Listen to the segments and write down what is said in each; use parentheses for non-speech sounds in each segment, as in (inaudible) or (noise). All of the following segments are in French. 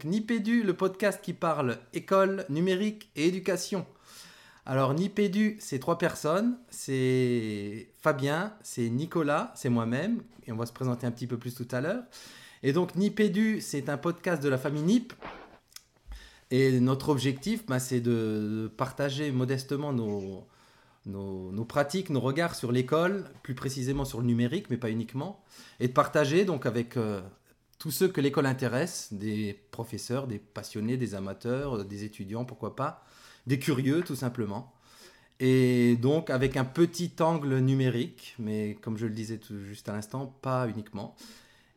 Donc Nipédu, le podcast qui parle école, numérique et éducation. Alors Nipédu, c'est trois personnes. C'est Fabien, c'est Nicolas, c'est moi-même. Et on va se présenter un petit peu plus tout à l'heure. Et donc Nipédu, c'est un podcast de la famille Nip. Et notre objectif, bah, c'est de partager modestement nos, nos, pratiques, nos regards sur l'école, plus précisément sur le numérique, mais pas uniquement, et de partager donc avec euh, tous ceux que l'école intéresse, des professeurs, des passionnés, des amateurs, des étudiants, pourquoi pas, des curieux tout simplement. Et donc avec un petit angle numérique, mais comme je le disais tout juste à l'instant, pas uniquement.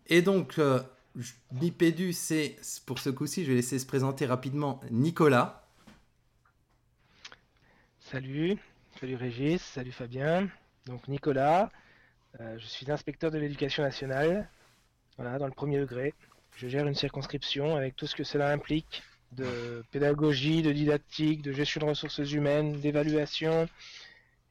Et donc, euh, c'est pour ce coup-ci, je vais laisser se présenter rapidement Nicolas. Salut, salut Régis, salut Fabien. Donc Nicolas, euh, je suis inspecteur de l'éducation nationale voilà, dans le premier degré. Je gère une circonscription avec tout ce que cela implique de pédagogie, de didactique, de gestion de ressources humaines, d'évaluation,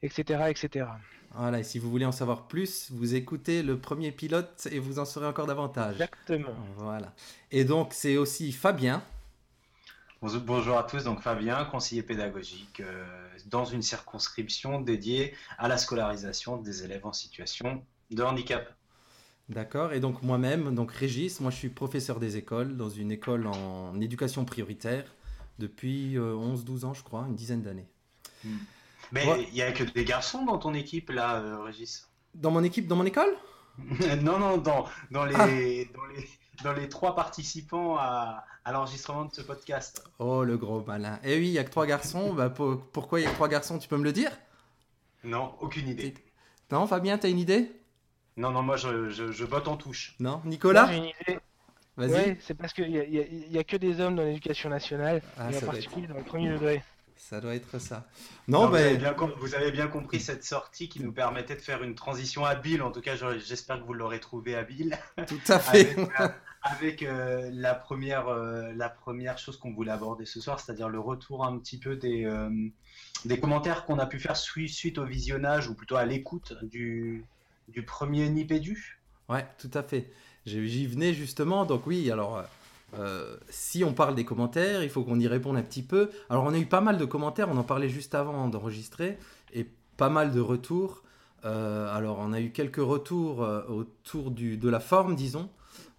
etc., etc. Voilà, et si vous voulez en savoir plus, vous écoutez le premier pilote et vous en saurez encore davantage. Exactement. Voilà. Et donc, c'est aussi Fabien. Bonjour à tous, donc Fabien, conseiller pédagogique euh, dans une circonscription dédiée à la scolarisation des élèves en situation de handicap. D'accord. Et donc moi-même, donc Régis, moi je suis professeur des écoles dans une école en éducation prioritaire depuis 11-12 euh, ans, je crois, une dizaine d'années. Hmm. Mais il n'y a que des garçons dans ton équipe là, euh, Régis? Dans mon équipe, dans mon école? (laughs) Non, non, dans, dans, les, ah. dans, les, dans les trois participants à, à l'enregistrement de ce podcast. Oh, le gros malin. Eh oui, il n'y a que trois garçons. bah, pourquoi il y a que trois garçons? Tu peux me le dire? Non, aucune idée. Non, Fabien, tu as une idée? Non, non, moi je, je, vote en touche. Non, Nicolas Vas-y. c'est parce qu'il n'y a, y a, que des hommes dans l'éducation nationale, ah, et en particulier dans le premier degré. Ça doit être ça. Non, mais... vous, avez bien, compris cette sortie qui nous permettait de faire une transition habile. En tout cas, j'espère que vous l'aurez trouvé habile. Tout à (laughs) fait. avec, euh, la, première, euh, la première chose qu'on voulait aborder ce soir, c'est-à-dire le retour un petit peu des, euh, des commentaires qu'on a pu faire suite au visionnage, ou plutôt à l'écoute du, du premier Nipédu Ouais, tout à fait. J'y venais justement. Donc oui, alors euh, si on parle des commentaires, il faut qu'on y réponde un petit peu. Alors on a eu pas mal de commentaires, on en parlait juste avant d'enregistrer, et pas mal de retours. Euh, alors on a eu quelques retours euh, autour de la forme, disons,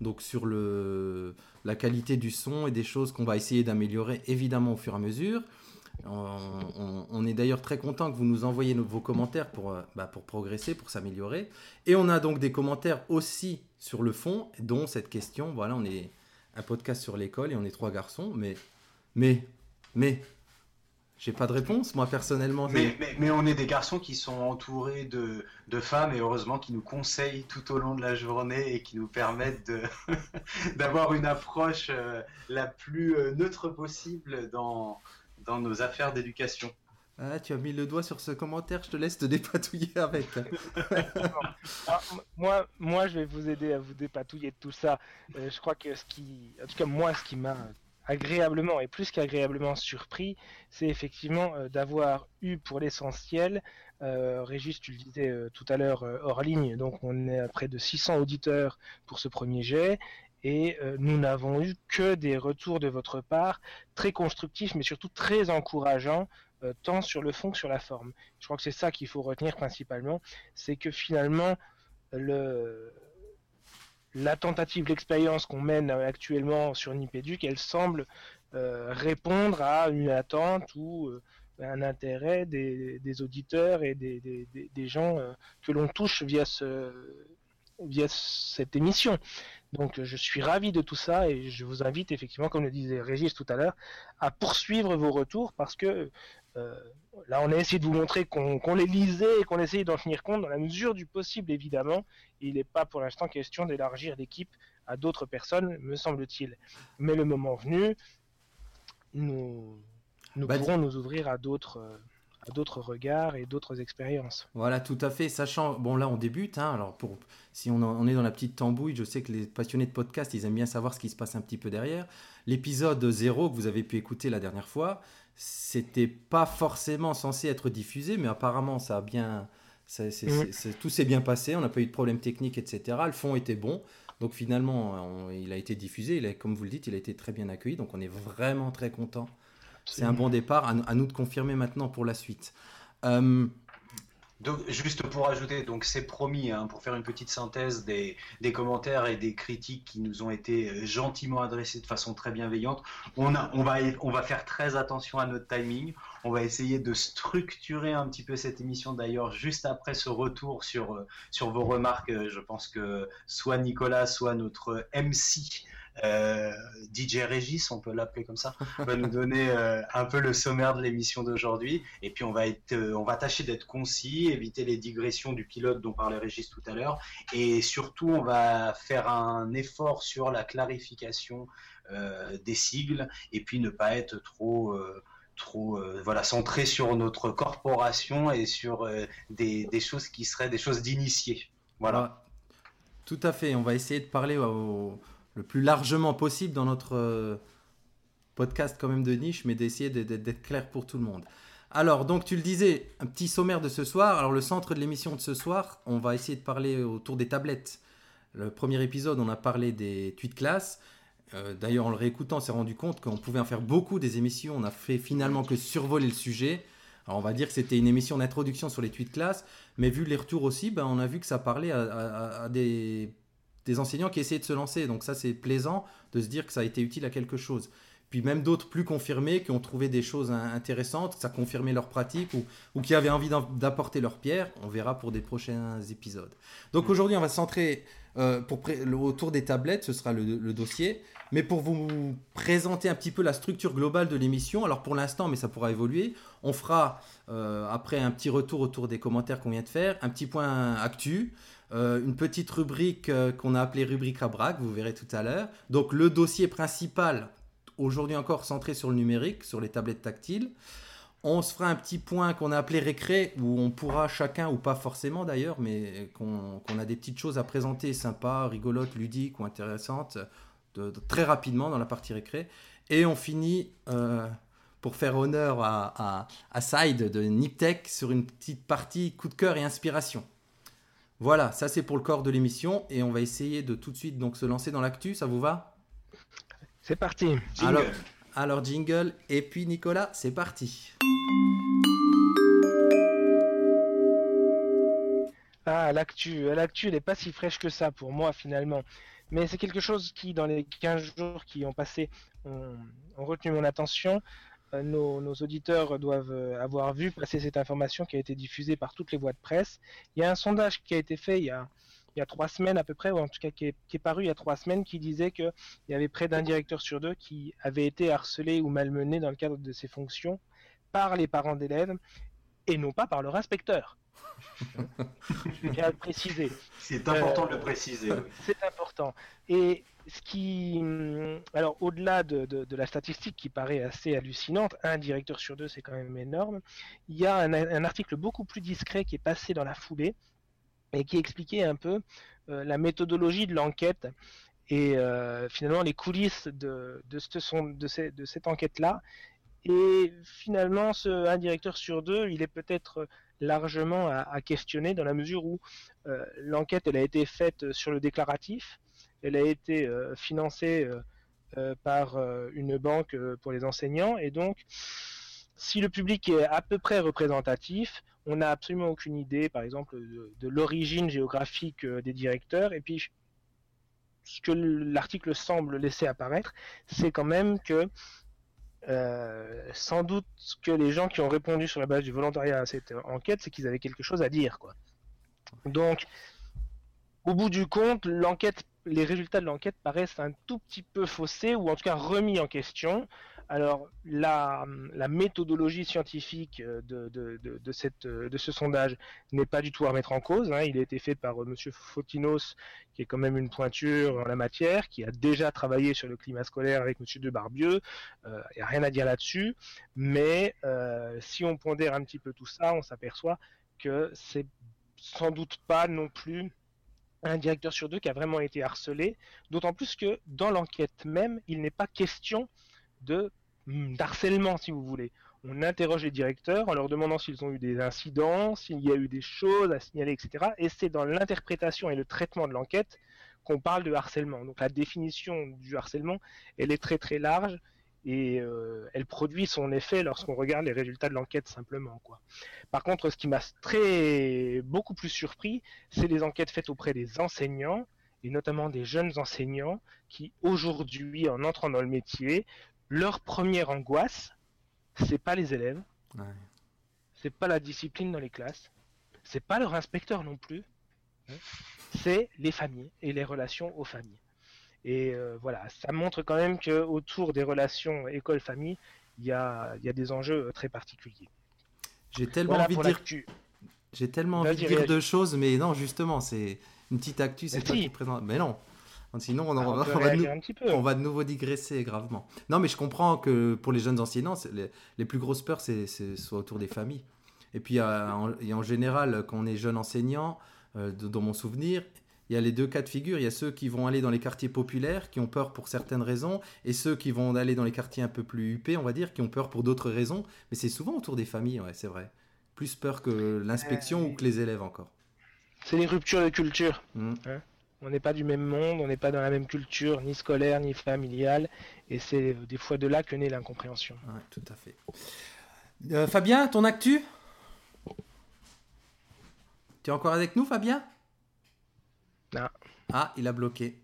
donc sur la qualité du son et des choses qu'on va essayer d'améliorer évidemment au fur et à mesure. On, est d'ailleurs très content que vous nous envoyiez vos commentaires pour, euh, bah, pour progresser, pour s'améliorer. Et on a donc des commentaires aussi sur le fond, dont cette question. Voilà, on est un podcast sur l'école et on est trois garçons, mais, mais, mais, j'ai pas de réponse, moi personnellement. Mais, mais, on est des garçons qui sont entourés de, de, femmes et heureusement qui nous conseillent tout au long de la journée et qui nous permettent (laughs) d'avoir une approche euh, la plus euh, neutre possible dans, dans nos affaires d'éducation. Ah, tu as mis le doigt sur ce commentaire, je te laisse te dépatouiller avec. (laughs) moi, moi, je vais vous aider à vous dépatouiller de tout ça. Euh, je crois que ce qui, en tout cas moi, ce qui m'a agréablement et plus qu'agréablement surpris, c'est effectivement euh, d'avoir eu pour l'essentiel, euh, Régis, tu le disais euh, tout à l'heure hors ligne, donc on est à près de 600 auditeurs pour ce premier jet, et euh, nous n'avons eu que des retours de votre part très constructifs, mais surtout très encourageants, euh, tant sur le fond que sur la forme. Je crois que c'est ça qu'il faut retenir principalement, c'est que finalement, le... la tentative, l'expérience qu'on mène actuellement sur Nipéduc, elle semble euh, répondre à une attente ou un intérêt des, auditeurs et des gens que l'on touche via, ce, via cette émission. Donc je suis ravi de tout ça et je vous invite effectivement, comme le disait Régis tout à l'heure, à poursuivre vos retours parce que euh, là on a essayé de vous montrer qu'on les lisait et qu'on essayait d'en tenir compte dans la mesure du possible évidemment. Il n'est pas pour l'instant question d'élargir l'équipe à d'autres personnes, me semble-t-il. Mais le moment venu, nous, nous bah, pourrons nous ouvrir à d'autres. Euh, à d'autres regards et d'autres expériences. Voilà, tout à fait. Sachant, bon là on débute, hein, alors pour, si on, on, est dans la petite tambouille, je sais que les passionnés de podcast, ils aiment bien savoir ce qui se passe un petit peu derrière. L'épisode 0 que vous avez pu écouter la dernière fois, c'était pas forcément censé être diffusé, mais apparemment ça a bien... Mm. tout s'est bien passé, on n'a pas eu de problème technique, etc. Le fond était bon. Donc finalement, il a été diffusé, il comme vous le dites, il a été très bien accueilli, donc on est vraiment très content. C'est un bon départ, à, nous de confirmer maintenant pour la suite. Euh, juste pour ajouter, donc c'est promis, hein, pour faire une petite synthèse des, commentaires et des critiques qui nous ont été euh, gentiment adressés de façon très bienveillante. On, va, faire très attention à notre timing. On va essayer de structurer un petit peu cette émission d'ailleurs juste après ce retour sur, euh, vos remarques. Je pense que soit Nicolas, soit notre MC DJ Régis, on peut l'appeler comme ça, va nous donner euh, un peu le sommaire de l'émission d'aujourd'hui. Et puis on va être, euh, on va tâcher d'être concis, éviter les digressions du pilote dont parlait Régis tout à l'heure, et surtout on va faire un effort sur la clarification des sigles, et puis ne pas être trop trop voilà centré sur notre corporation et sur des, des, choses qui seraient des choses d'initiés. Voilà. Tout à fait. On va essayer de parler aux, le plus largement possible dans notre euh, podcast quand même de niche, mais d'essayer d'être clair pour tout le monde. Alors, donc tu le disais, un petit sommaire de ce soir. Alors, le centre de l'émission de ce soir, on va essayer de parler autour des tablettes. Le premier épisode, on a parlé des tweets classe. Euh, d'ailleurs, en le réécoutant, on s'est rendu compte qu'on pouvait en faire beaucoup des émissions. On a fait finalement que survoler le sujet. Alors, on va dire que c'était une émission d'introduction sur les tweets classe, mais vu les retours aussi, ben, on a vu que ça parlait à des des enseignants qui essaient de se lancer. Donc ça, c'est plaisant de se dire que ça a été utile à quelque chose. Puis même d'autres plus confirmés qui ont trouvé des choses intéressantes, ça confirmait leur pratique ou, ou qui avaient envie d'apporter leur pierre. On verra pour des prochains épisodes. Donc aujourd'hui, on va se centrer euh, pour autour des tablettes, ce sera le, dossier. Mais pour vous présenter un petit peu la structure globale de l'émission, alors pour l'instant, mais ça pourra évoluer, on fera euh, après un petit retour autour des commentaires qu'on vient de faire, un petit point actu. Euh, une petite rubrique euh, qu'on a appelée rubrique à braque, vous verrez tout à l'heure. Donc le dossier principal, aujourd'hui encore centré sur le numérique, sur les tablettes tactiles. On se fera un petit point qu'on a appelé récré, où on pourra chacun, ou pas forcément d'ailleurs, mais qu'on a des petites choses à présenter sympas, rigolotes, ludiques ou intéressantes, très rapidement dans la partie récré. Et on finit, euh, pour faire honneur à, à Side de Niptech, sur une petite partie coup de cœur et inspiration. Voilà, ça c'est pour le corps de l'émission et on va essayer de tout de suite donc se lancer dans l'actu, ça vous va? C'est parti. Alors, alors jingle et puis Nicolas, c'est parti. Ah, l'actu, l'actu n'est pas si fraîche que ça pour moi finalement. Mais c'est quelque chose qui, dans les 15 jours qui ont passé, ont retenu mon attention. Euh, nos, auditeurs doivent euh, avoir vu passer cette information qui a été diffusée par toutes les voies de presse. Il y a un sondage qui a été fait il y a, trois semaines à peu près, ou en tout cas qui est, paru il y a trois semaines, qui disait qu'il y avait près d'un directeur sur deux qui avait été harcelé ou malmené dans le cadre de ses fonctions par les parents d'élèves et non pas par leur inspecteur. (laughs) Je vais le préciser. C'est important de le préciser. Euh, c'est important. Et ce qui, hum, alors au-delà de, la statistique qui paraît assez hallucinante, un directeur sur deux, c'est quand même énorme. Il y a un, article beaucoup plus discret qui est passé dans la foulée et qui expliquait un peu euh, la méthodologie de l'enquête et euh, finalement les coulisses de cette enquête-là. Et finalement, ce, un directeur sur deux, il est peut-être largement à, questionner dans la mesure où euh, l'enquête elle a été faite sur le déclaratif, elle a été euh, financée euh, par une banque pour les enseignants et donc si le public est à peu près représentatif, on n'a absolument aucune idée, par exemple, de, l'origine géographique des directeurs. Et puis, ce que l'article semble laisser apparaître, c'est quand même que euh, sans doute que les gens qui ont répondu sur la base du volontariat à cette enquête, c'est qu'ils avaient quelque chose à dire, quoi. Donc, au bout du compte, l'enquête, les résultats de l'enquête paraissent un tout petit peu faussés ou en tout cas remis en question. Alors, la, méthodologie scientifique euh, euh, de ce sondage n'est pas du tout à remettre en cause. Hein. Il a été fait par euh, M. Fotinos, qui est quand même une pointure en la matière, qui a déjà travaillé sur le climat scolaire avec M. De Barbieux. Il n'y a rien à dire là-dessus. Mais si on pondère un petit peu tout ça, on s'aperçoit que c'est sans doute pas non plus un directeur sur deux qui a vraiment été harcelé, d'autant plus que dans l'enquête même, il n'est pas question de hmm, d'harcèlement, si vous voulez. On interroge les directeurs en leur demandant s'ils ont eu des incidents, s'il y a eu des choses à signaler, etc. Et c'est dans l'interprétation et le traitement de l'enquête qu'on parle de harcèlement. Donc la définition du harcèlement, elle est très très large et euh, elle produit son effet lorsqu'on regarde les résultats de l'enquête simplement. Quoi. Par contre, ce qui m'a très beaucoup plus surpris, c'est les enquêtes faites auprès des enseignants et notamment des jeunes enseignants qui aujourd'hui, en entrant dans le métier, leur première angoisse, c'est pas les élèves, ouais. c'est pas la discipline dans les classes, c'est pas leur inspecteur non plus, hein. c'est les familles et les relations aux familles. Et euh, voilà, ça montre quand même que autour des relations école-famille, il y a, y a, des enjeux euh, très particuliers. J'ai tellement envie de dire, j'ai tellement envie de dire deux choses, mais non, justement, c'est une petite actu, c'est toi qui présente. Mais non, sinon on, on, va, on, va de, on, va de, nouveau digresser gravement. Non, mais je comprends que pour les jeunes enseignants, les, les, plus grosses peurs, c'est soit autour des familles. Et puis, euh, en, et en général, quand on est jeune enseignant, euh, dans mon souvenir, il y a les deux cas de figure. Il y a ceux qui vont aller dans les quartiers populaires, qui ont peur pour certaines raisons, et ceux qui vont aller dans les quartiers un peu plus huppés, on va dire, qui ont peur pour d'autres raisons. Mais c'est souvent autour des familles, ouais, c'est vrai. Plus peur que l'inspection euh, ou que les élèves encore. C'est les ruptures de culture. Mmh. Hein on n'est pas du même monde, on n'est pas dans la même culture, ni scolaire, ni familiale, et c'est des fois de là que naît l'incompréhension. Ouais, tout à fait. Euh, Fabien, ton actu? Tu es encore avec nous, Fabien? Non. Ah, il a bloqué.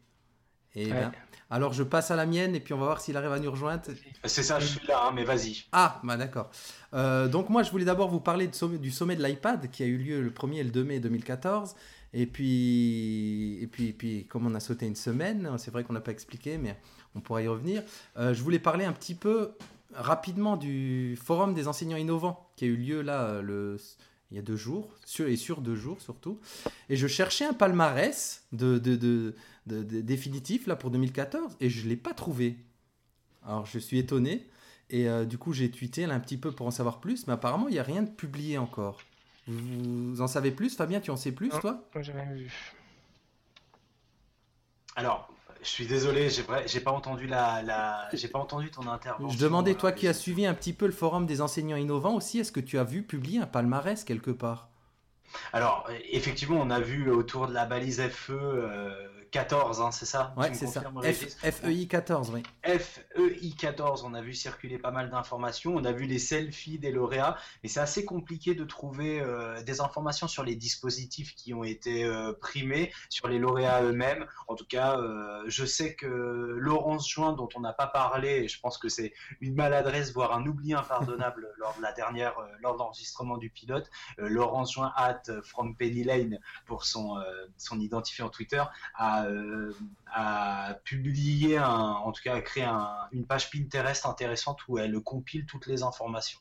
Eh bien, alors je passe à la mienne et puis on va voir s'il arrive à nous rejoindre. C'est ça, je suis là, hein, mais vas-y. Ah, bah d'accord. Euh, donc moi, je voulais d'abord vous parler du sommet de l'iPad qui a eu lieu le 1er et le 2 mai 2014. Et puis, et puis, et puis comme on a sauté une semaine, c'est vrai qu'on n'a pas expliqué, mais on pourra y revenir. Euh, je voulais parler un petit peu rapidement du forum des enseignants innovants qui a eu lieu là euh, le, il y a deux jours, sur, et sur deux jours surtout. Et je cherchais un palmarès de, de, de, de définitif là pour 2014 et je ne l'ai pas trouvé. Alors je suis étonné. Et euh, du coup, j'ai tweeté là, un petit peu pour en savoir plus, mais apparemment, il n'y a rien de publié encore. Vous en savez plus, Fabien? Tu en sais plus, toi? J'ai rien vu. Alors, je suis désolé, j'ai pas entendu la, la... j'ai pas entendu ton intervention. Je demandais toi qui as suivi un petit peu le forum des enseignants innovants aussi, est-ce que tu as vu publier un palmarès quelque part? Alors effectivement, on a vu autour de la balise FE euh, 14, hein, c'est ça Ouais, c'est ça. FEI 14, oui. FEI 14, on a vu circuler pas mal d'informations, on a vu les selfies des lauréats, mais c'est assez compliqué de trouver euh, des informations sur les dispositifs qui ont été euh, primés, sur les lauréats eux-mêmes. En tout cas, euh, je sais que Laurence Join, dont on n'a pas parlé, et je pense que c'est une maladresse, voire un oubli impardonnable (laughs) lors de la dernière, lors de l'enregistrement du pilote, Laurence Join at from Penny Lane pour son, son identifiant Twitter, a euh, a, publié, un, en tout cas a créé une page Pinterest intéressante où elle compile toutes les informations.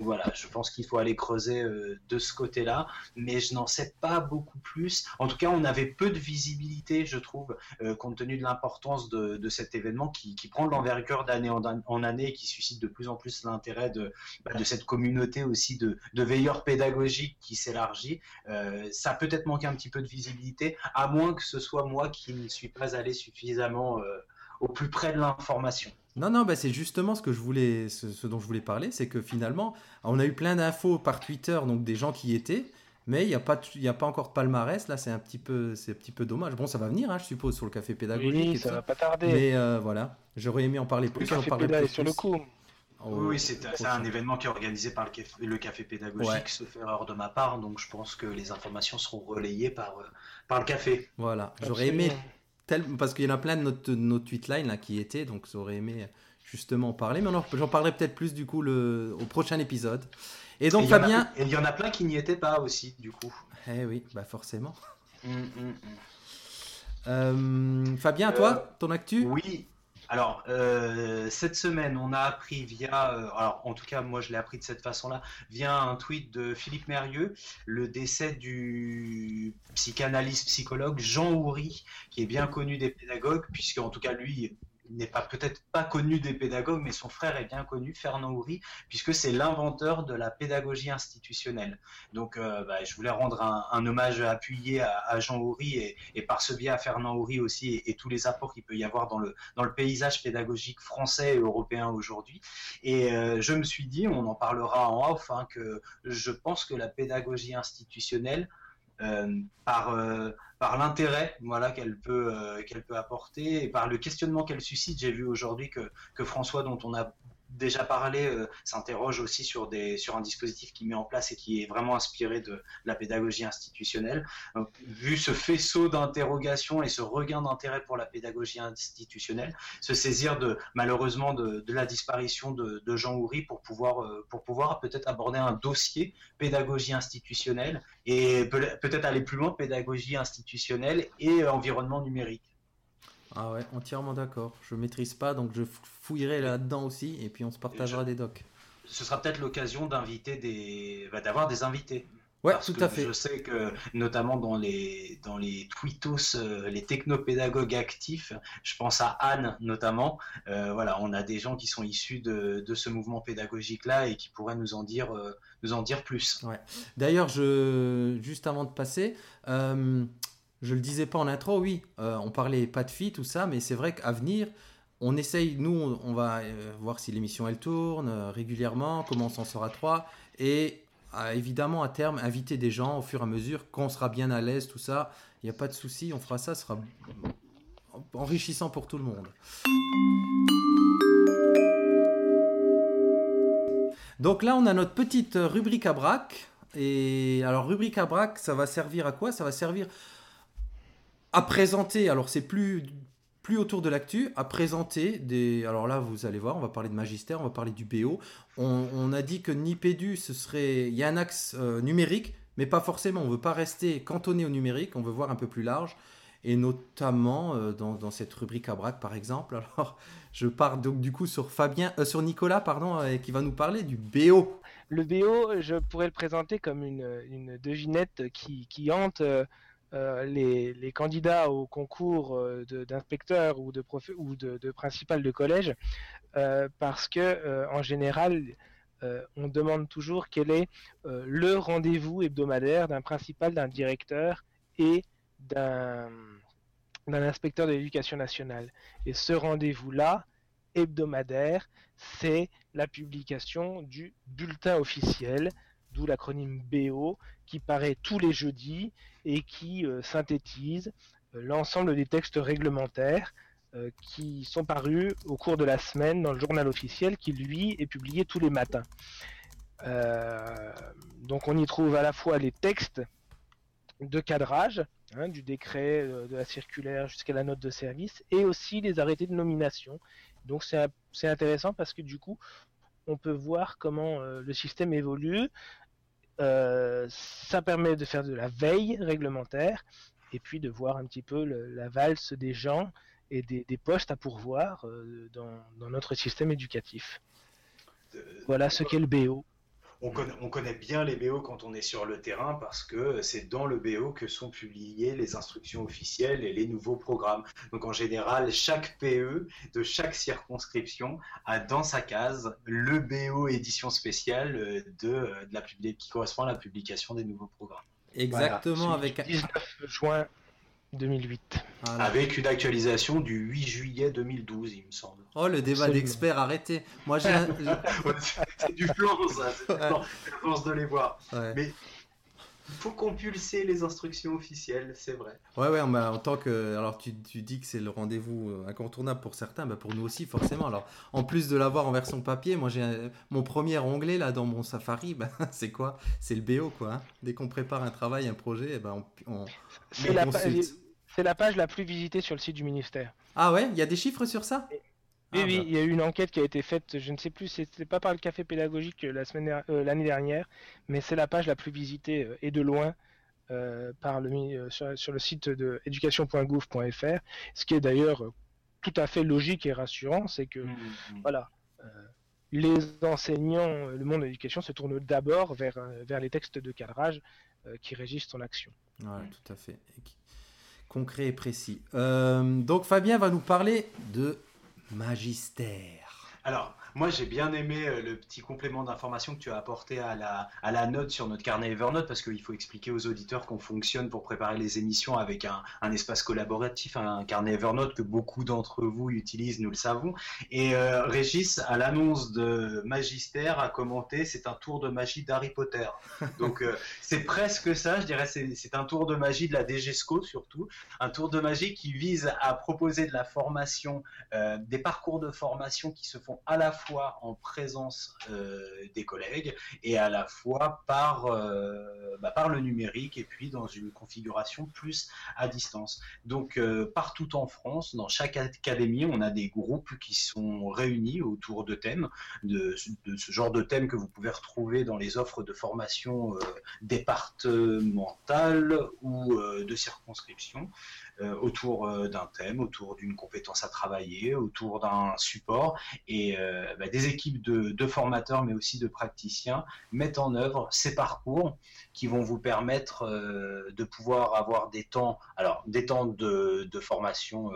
voilà, je pense qu'il faut aller creuser euh, de ce côté-là, mais je n'en sais pas beaucoup plus. En tout cas, on avait peu de visibilité, je trouve, euh, compte tenu de l'importance de, cet événement qui, prend de l'envergure d'année en, année et qui suscite de plus en plus l'intérêt de, bah, de cette communauté aussi de, de veilleurs pédagogiques qui s'élargit. ça peut être manqué un petit peu de visibilité, à moins que ce soit moi qui qui ne suis pas allé suffisamment euh, au plus près de l'information. Non, non, bah c'est justement ce que je voulais, ce, dont je voulais parler, c'est que finalement, on a eu plein d'infos par Twitter, donc des gens qui y étaient, mais il n'y a pas, il a pas encore de palmarès. Là, c'est un petit peu, c'est un petit peu dommage. Bon, ça va venir, hein, je suppose, sur le café pédagogique. Oui, ça, va pas tarder. Mais euh, voilà, j'aurais aimé en parler plus. Le café sur le coup. oui, c'est un événement qui est organisé par le café, le café pédagogique, ce sauf erreur de ma part, donc je pense que les informations seront relayées par, euh, par le café. Voilà, j'aurais aimé parce qu'il y en a plein de notre, notre tweetline là, qui étaient, donc j'aurais aimé justement en parler, mais j'en parlerai peut-être plus du coup le, au prochain épisode. Et donc Fabien... Et il y en a plein qui n'y étaient pas aussi, du coup. Eh oui, bah forcément. Hum, hum, hum. Euh, Fabien, toi, euh, ton actu? Oui, alors, euh, cette semaine, on a appris via, euh, alors en tout cas, moi je l'ai appris de cette façon-là, via un tweet de Philippe Mérieux, le décès du psychanalyste psychologue Jean Houry, qui est bien connu des pédagogues, puisque en tout cas lui n'est peut-être pas connu des pédagogues, mais son frère est bien connu, Fernand Houry, puisque c'est l'inventeur de la pédagogie institutionnelle. Donc, euh, bah, je voulais rendre un, hommage appuyé à, Jean Houry et, par ce biais à Fernand Houry aussi et, tous les apports qu'il peut y avoir dans le, paysage pédagogique français et européen aujourd'hui. Et euh, je me suis dit, on en parlera en off, hein, que je pense que la pédagogie institutionnelle par par l'intérêt voilà qu'elle peut qu'elle peut apporter et par le questionnement qu'elle suscite. J'ai vu aujourd'hui que que François dont on a déjà parlé euh, s'interroge aussi sur, des, sur un dispositif qui met en place et qui est vraiment inspiré de, la pédagogie institutionnelle. vu ce faisceau d'interrogations et ce regain d'intérêt pour la pédagogie institutionnelle, se saisir de, malheureusement de, la disparition de, Jean Houry pour pouvoir, euh, pour pouvoir peut-être aborder un dossier pédagogie institutionnelle et peut-être aller plus loin, pédagogie institutionnelle et environnement numérique. Ah ouais, entièrement d'accord. Je maîtrise pas, donc je fouillerai là-dedans aussi, et puis on se partagera des docs. Ce sera peut-être l'occasion d'inviter des, bah, d'avoir des invités. Ouais, tout à fait. Je sais que notamment dans les dans les tweetos, euh, les technopédagogues actifs, je pense à Anne notamment. Euh, voilà, on a des gens qui sont issus de, de ce mouvement pédagogique là et qui pourraient nous en dire euh, nous en dire plus. Ouais. D'ailleurs, je juste avant de passer. Je le disais pas en intro, oui, euh, on parlait pas de filles, tout ça, mais c'est vrai qu'à venir, on essaye, nous, on, va euh, voir si l'émission elle tourne euh, régulièrement, comment on s'en sort à trois, et évidemment à terme inviter des gens au fur et à mesure, quand on sera bien à l'aise, tout ça, il n'y a pas de souci, on fera ça, ce sera enrichissant pour tout le monde. Donc là, on a notre petite rubrique à braque. Et alors, rubrique à braque, ça va servir à quoi? Ça va servir à présenter, alors c'est plus, plus autour de l'actu, à présenter des... Alors là, vous allez voir, on va parler de magistère, on va parler du BO. On, a dit que Nipédu, ce serait... Il y a un axe euh, numérique, mais pas forcément. On veut pas rester cantonné au numérique, on veut voir un peu plus large. Et notamment euh, dans, cette rubrique à braque, par exemple. (laughs) Alors, je pars donc du coup sur Fabien, euh, sur Nicolas, pardon, qui va nous parler du BO. Le BO, je pourrais le présenter comme une, une devinette qui, qui hante euh, les, candidats au concours euh, d'inspecteur ou, de, ou de, principal de collège, euh, parce que en général, on demande toujours quel est le rendez-vous hebdomadaire d'un principal, d'un directeur et d'un inspecteur de l'éducation nationale. Et ce rendez-vous-là, hebdomadaire, c'est la publication du bulletin officiel, d'où l'acronyme BO, qui paraît tous les jeudis et qui euh, synthétise euh, l'ensemble des textes réglementaires euh, qui sont parus au cours de la semaine dans le journal officiel qui lui est publié tous les matins. donc on y trouve à la fois les textes de cadrage, hein, du décret, de la circulaire jusqu'à la note de service, et aussi les arrêtés de nomination. Donc c'est intéressant parce que du coup, on peut voir comment le système évolue, euh, ça permet de faire de la veille réglementaire et puis de voir un petit peu la valse des gens et des, postes à pourvoir euh, dans, notre système éducatif. Voilà ce qu'est le BO on connaît, bien les BO quand on est sur le terrain parce que c'est dans le BO que sont publiées les instructions officielles et les nouveaux programmes. Donc en général, chaque PE de chaque circonscription a dans sa case le BO édition spéciale euh, de, euh, la, qui correspond à la publication des nouveaux programmes. Exactement, avec 19 juin 2008. Avec une actualisation du 8 juillet 2012, il me semble. Oh, le débat d'experts, arrêtez. Moi, j'ai. (laughs) c'est du flan, ça. C'est ouais. de les voir. Mais il faut compulser les instructions officielles, c'est vrai. Ouais, ouais, en tant que. Alors, tu, tu dis que c'est le rendez-vous euh, incontournable pour certains, bah pour nous aussi, forcément. Alors, en plus de l'avoir en version papier, moi, j'ai mon premier onglet là dans mon Safari, bah, (laughs) c'est quoi? C'est le BO, quoi. Hein. Dès qu'on prépare un travail, un projet, eh ben, on, on, c'est la, la, page la plus visitée sur le site du ministère. Ah ouais? Il y a des chiffres sur ça? Oui, ah, oui, bah. il y a eu une enquête qui a été faite, je ne sais plus, c'était pas par le café pédagogique la semaine euh, l'année dernière, mais c'est la page la plus visitée euh, et de loin euh, par le, sur, le site de education.gouv.fr, ce qui est d'ailleurs tout à fait logique et rassurant, c'est que mmh, mmh, voilà, les enseignants, le monde de l'éducation se tourne d'abord vers, vers les textes de cadrage qui régissent son action. Ouais, tout à fait. Concret et précis. donc Fabien va nous parler de magistère. Alors, moi j'ai bien aimé euh, le petit complément d'information que tu as apporté à la, à la note sur notre carnet Evernote parce qu'il faut expliquer aux auditeurs qu'on fonctionne pour préparer les émissions avec un, un, espace collaboratif, un carnet Evernote que beaucoup d'entre vous utilisent, nous le savons. Et euh, Régis, à l'annonce de Magister, a commenté c'est un tour de magie d'Harry Potter. Donc euh, (laughs) c'est presque ça, je dirais, c'est un tour de magie de la DGESCO surtout, un tour de magie qui vise à proposer de la formation, des parcours de formation qui se font à la fois en présence euh, des collègues et à la fois par, euh, bah, par le numérique et puis dans une configuration plus à distance. Donc partout en France, dans chaque académie, on a des groupes qui sont réunis autour de thèmes, de, ce genre de thèmes que vous pouvez retrouver dans les offres de formation départementales ou de circonscription. Euh, autour euh, d'un thème, autour d'une compétence à travailler, autour d'un support. Et euh, bah, des équipes de, formateurs, mais aussi de praticiens, mettent en œuvre ces parcours qui vont vous permettre de pouvoir avoir des temps, alors des temps de, formation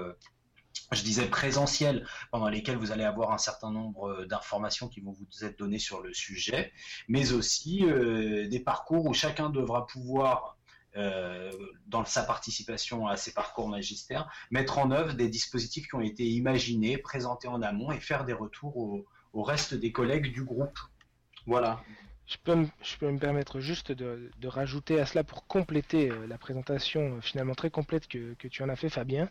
je disais présentiel, pendant lesquels vous allez avoir un certain nombre d'informations qui vont vous être données sur le sujet, mais aussi des parcours où chacun devra pouvoir euh, dans sa participation à ces parcours magistères, mettre en œuvre des dispositifs qui ont été imaginés, présentés en amont et faire des retours au, reste des collègues du groupe. Voilà. Je peux, me, permettre juste de, rajouter à cela pour compléter euh, la présentation euh, finalement très complète que, tu en as fait Fabien,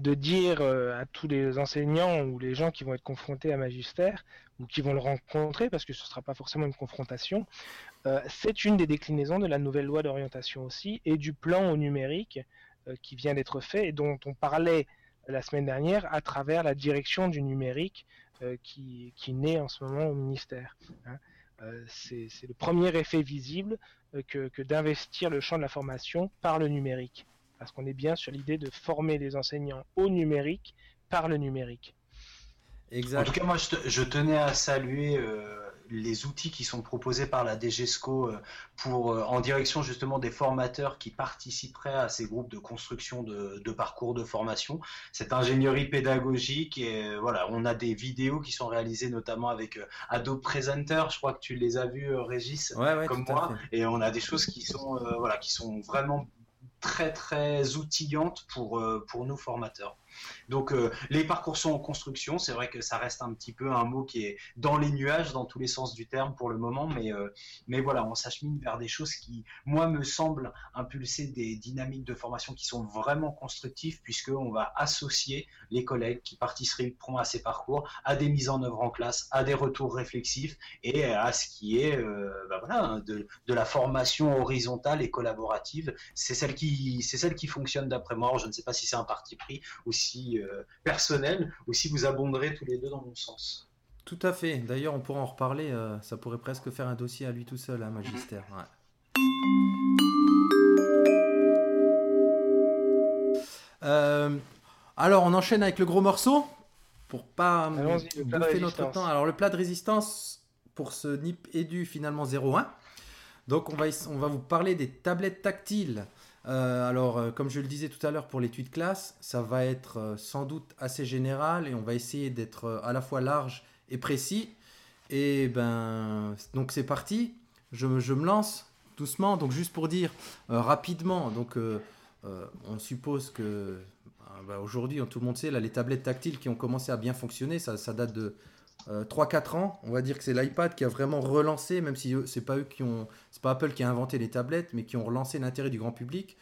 de dire à tous les enseignants ou les gens qui vont être confrontés à Magistère ou qui vont le rencontrer, parce que ce ne sera pas forcément une confrontation, euh, c'est une des déclinaisons de la nouvelle loi d'orientation aussi et du plan au numérique euh, qui vient d'être fait et dont on parlait la semaine dernière à travers la direction du numérique euh, qui, qui, naît en ce moment au ministère. Hein. C'est le premier effet visible que, que d'investir le champ de la formation par le numérique. Parce qu'on est bien sur l'idée de former les enseignants au numérique par le numérique. Exact. En tout cas, moi, je, tenais à saluer les outils qui sont proposés par la DGESCO euh, pour, euh, en direction justement des formateurs qui participeraient à ces groupes de construction de, parcours de formation. Cette ingénierie pédagogique, et euh, voilà, on a des vidéos qui sont réalisées notamment avec Adobe Presenter. Je crois que tu les as vues, Régis, comme moi. Et on a des choses qui sont, voilà, qui sont vraiment très très outillantes pour, pour nous formateurs. Donc euh, les parcours sont en construction, c'est vrai que ça reste un petit peu un mot qui est dans les nuages dans tous les sens du terme pour le moment, mais, euh, mais voilà, on s'achemine vers des choses qui, moi, me semblent impulser des dynamiques de formation qui sont vraiment constructives, puisqu'on va associer les collègues qui participeront à ces parcours à des mises en œuvre en classe, à des retours réflexifs et à ce qui est euh, bah voilà, de, de, la formation horizontale et collaborative. C'est celle qui, celle qui fonctionne d'après moi. je ne sais pas si c'est un parti pris ou si euh, personnel, ou si vous abonderez tous les deux dans mon sens. Tout à fait. D'ailleurs, on pourra en reparler. Euh, ça pourrait presque faire un dossier à lui tout seul, un hein, Magistère. Euh, alors, on enchaîne avec le gros morceau pour pas bouffer notre temps. Alors, le plat de résistance pour ce NIP Edu finalement 0,1. Donc, on va, on va vous parler des tablettes tactiles euh, alors, euh, comme je le disais tout à l'heure pour l'étude classe, ça va être euh, sans doute assez général et on va essayer d'être à la fois large et précis. Et ben, donc c'est parti. Je, me lance doucement. Donc juste pour dire rapidement, donc on suppose que ben, aujourd'hui, tout le monde sait, là, les tablettes tactiles qui ont commencé à bien fonctionner, ça date de 3-4 ans. On va dire que c'est l'iPad qui a vraiment relancé, même si c'est pas eux qui ont pas Apple qui a inventé les tablettes, mais qui ont relancé l'intérêt du grand public.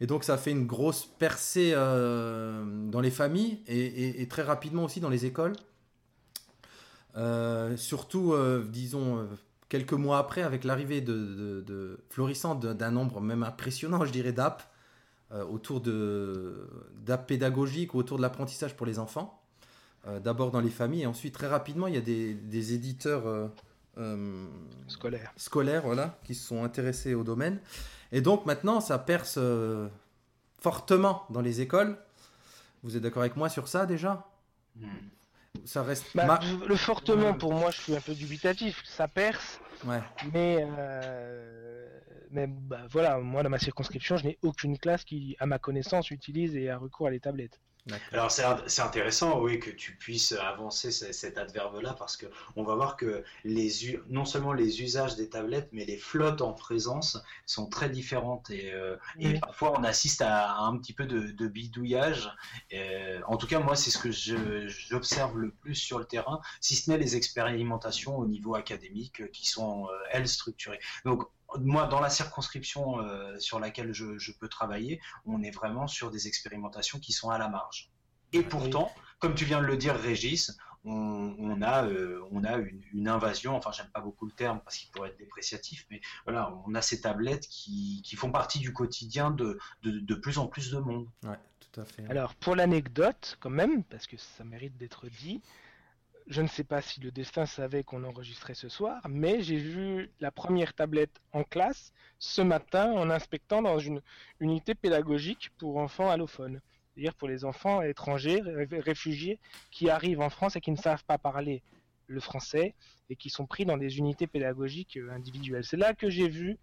Et donc ça fait une grosse percée euh, dans les familles et, très rapidement aussi dans les écoles. Euh, surtout, euh, disons, quelques mois après, avec l'arrivée de, de, florissante d'un nombre même impressionnant, je dirais, d'apps autour d'apps pédagogiques ou autour de l'apprentissage pour les enfants. D'abord dans les familles et ensuite très rapidement, il y a des, des éditeurs euh, scolaires. scolaires, voilà, qui se sont intéressés au domaine. Et donc maintenant, ça perce euh, fortement dans les écoles. Vous êtes d'accord avec moi sur ça déjà? Hmm. Ça reste. Bah, le fortement, pour moi, je suis un peu dubitatif. Ça perce. Ouais. Mais, euh, mais bah, voilà, moi dans ma circonscription, je n'ai aucune classe qui, à ma connaissance, utilise et a recours à les tablettes. Alors c'est intéressant, oui, que tu puisses avancer cet adverbe-là parce que on va voir que les non seulement les usages des tablettes, mais les flottes en présence sont très différentes et, euh, et parfois on assiste à, un petit peu de, bidouillage. Euh, en tout cas, moi, c'est ce que j'observe le plus sur le terrain, si ce n'est les expérimentations au niveau académique qui sont euh, elles structurées. Donc moi, dans la circonscription euh, sur laquelle je, peux travailler, on est vraiment sur des expérimentations qui sont à la marge. Et pourtant, comme tu viens de le dire, Régis, on, a, euh, on a une, invasion, enfin j'aime pas beaucoup le terme parce qu'il pourrait être dépréciatif, mais voilà, on a ces tablettes qui, font partie du quotidien de, de, plus en plus de monde. Ouais, tout à fait. Alors pour l'anecdote, quand même, parce que ça mérite d'être dit, je ne sais pas si le destin savait qu'on enregistrait ce soir, mais j'ai vu la première tablette en classe ce matin en inspectant dans une unité pédagogique pour enfants allophones. C'est-à-dire pour les enfants étrangers, réfugiés, qui arrivent en France et qui ne savent pas parler le français et qui sont pris dans des unités pédagogiques euh, individuelles. C'est là que j'ai vu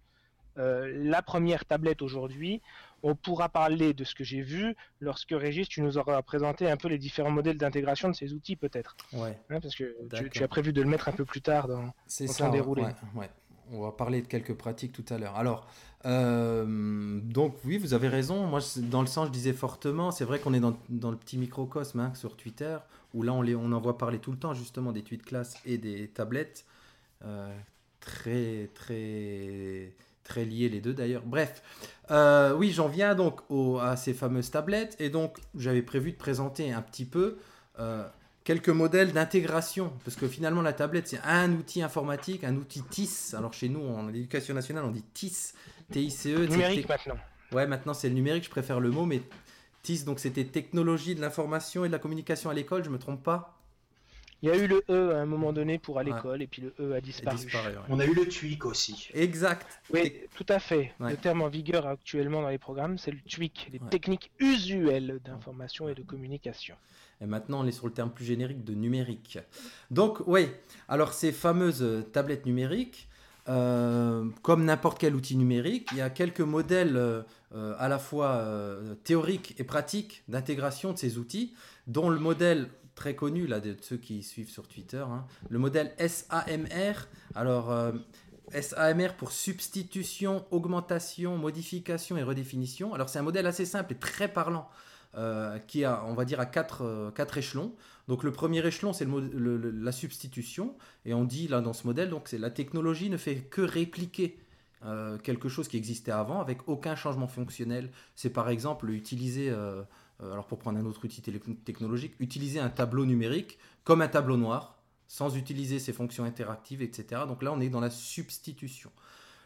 euh, la première tablette aujourd'hui. On pourra parler de ce que j'ai vu lorsque Régis, tu nous auras présenté un peu les différents modèles d'intégration de ces outils peut-être. Ouais. Hein, parce que tu, as prévu de le mettre un peu plus tard dans, dans ton déroulé. Ouais, On va parler de quelques pratiques tout à l'heure. Alors, euh, donc oui, vous avez raison. Moi, dans le sens, je disais fortement, c'est vrai qu'on est dans, dans, le petit microcosme hein, sur Twitter, où là, on, les, on en voit parler tout le temps justement des tweets classe et des tablettes. Euh, très, très très liés les deux d'ailleurs. Bref, euh, oui, j'en viens donc à ces fameuses tablettes et donc j'avais prévu de présenter un petit peu euh, quelques modèles d'intégration parce que finalement la tablette c'est un outil informatique, un outil TIS. Alors chez nous en éducation nationale on dit TIS, T-I-C-E. Numérique maintenant. Ouais, maintenant c'est le numérique, je préfère le mot, mais TIS donc c'était technologie de l'information et de la communication à l'école, je me trompe pas? Il y a eu le E à un moment donné pour à l'école et puis le E a disparu. On a eu le TWIC aussi. Exact. Oui, tout à fait. Le terme en vigueur actuellement dans les programmes, c'est le TWIC, les techniques usuelles d'information et de communication. Et maintenant, on est sur le terme plus générique de numérique. Donc, oui, alors ces fameuses tablettes numériques, euh, comme n'importe quel outil numérique, il y a quelques modèles euh, à la fois euh, théoriques et pratiques d'intégration de ces outils, dont le modèle très connu là, de ceux qui suivent sur Twitter. Hein. Le modèle SAMR. Alors, euh, SAMR pour substitution, augmentation, modification et redéfinition. Alors, c'est un modèle assez simple et très parlant. Euh, qui a, on va dire, à quatre, euh, quatre échelons. Donc le premier échelon, c'est la substitution, et on dit là dans ce modèle, donc c'est la technologie ne fait que répliquer quelque chose qui existait avant avec aucun changement fonctionnel. C'est par exemple utiliser alors pour prendre un autre outil technologique, utiliser un tableau numérique comme un tableau noir, sans utiliser ses fonctions interactives, etc. Donc là, on est dans la substitution.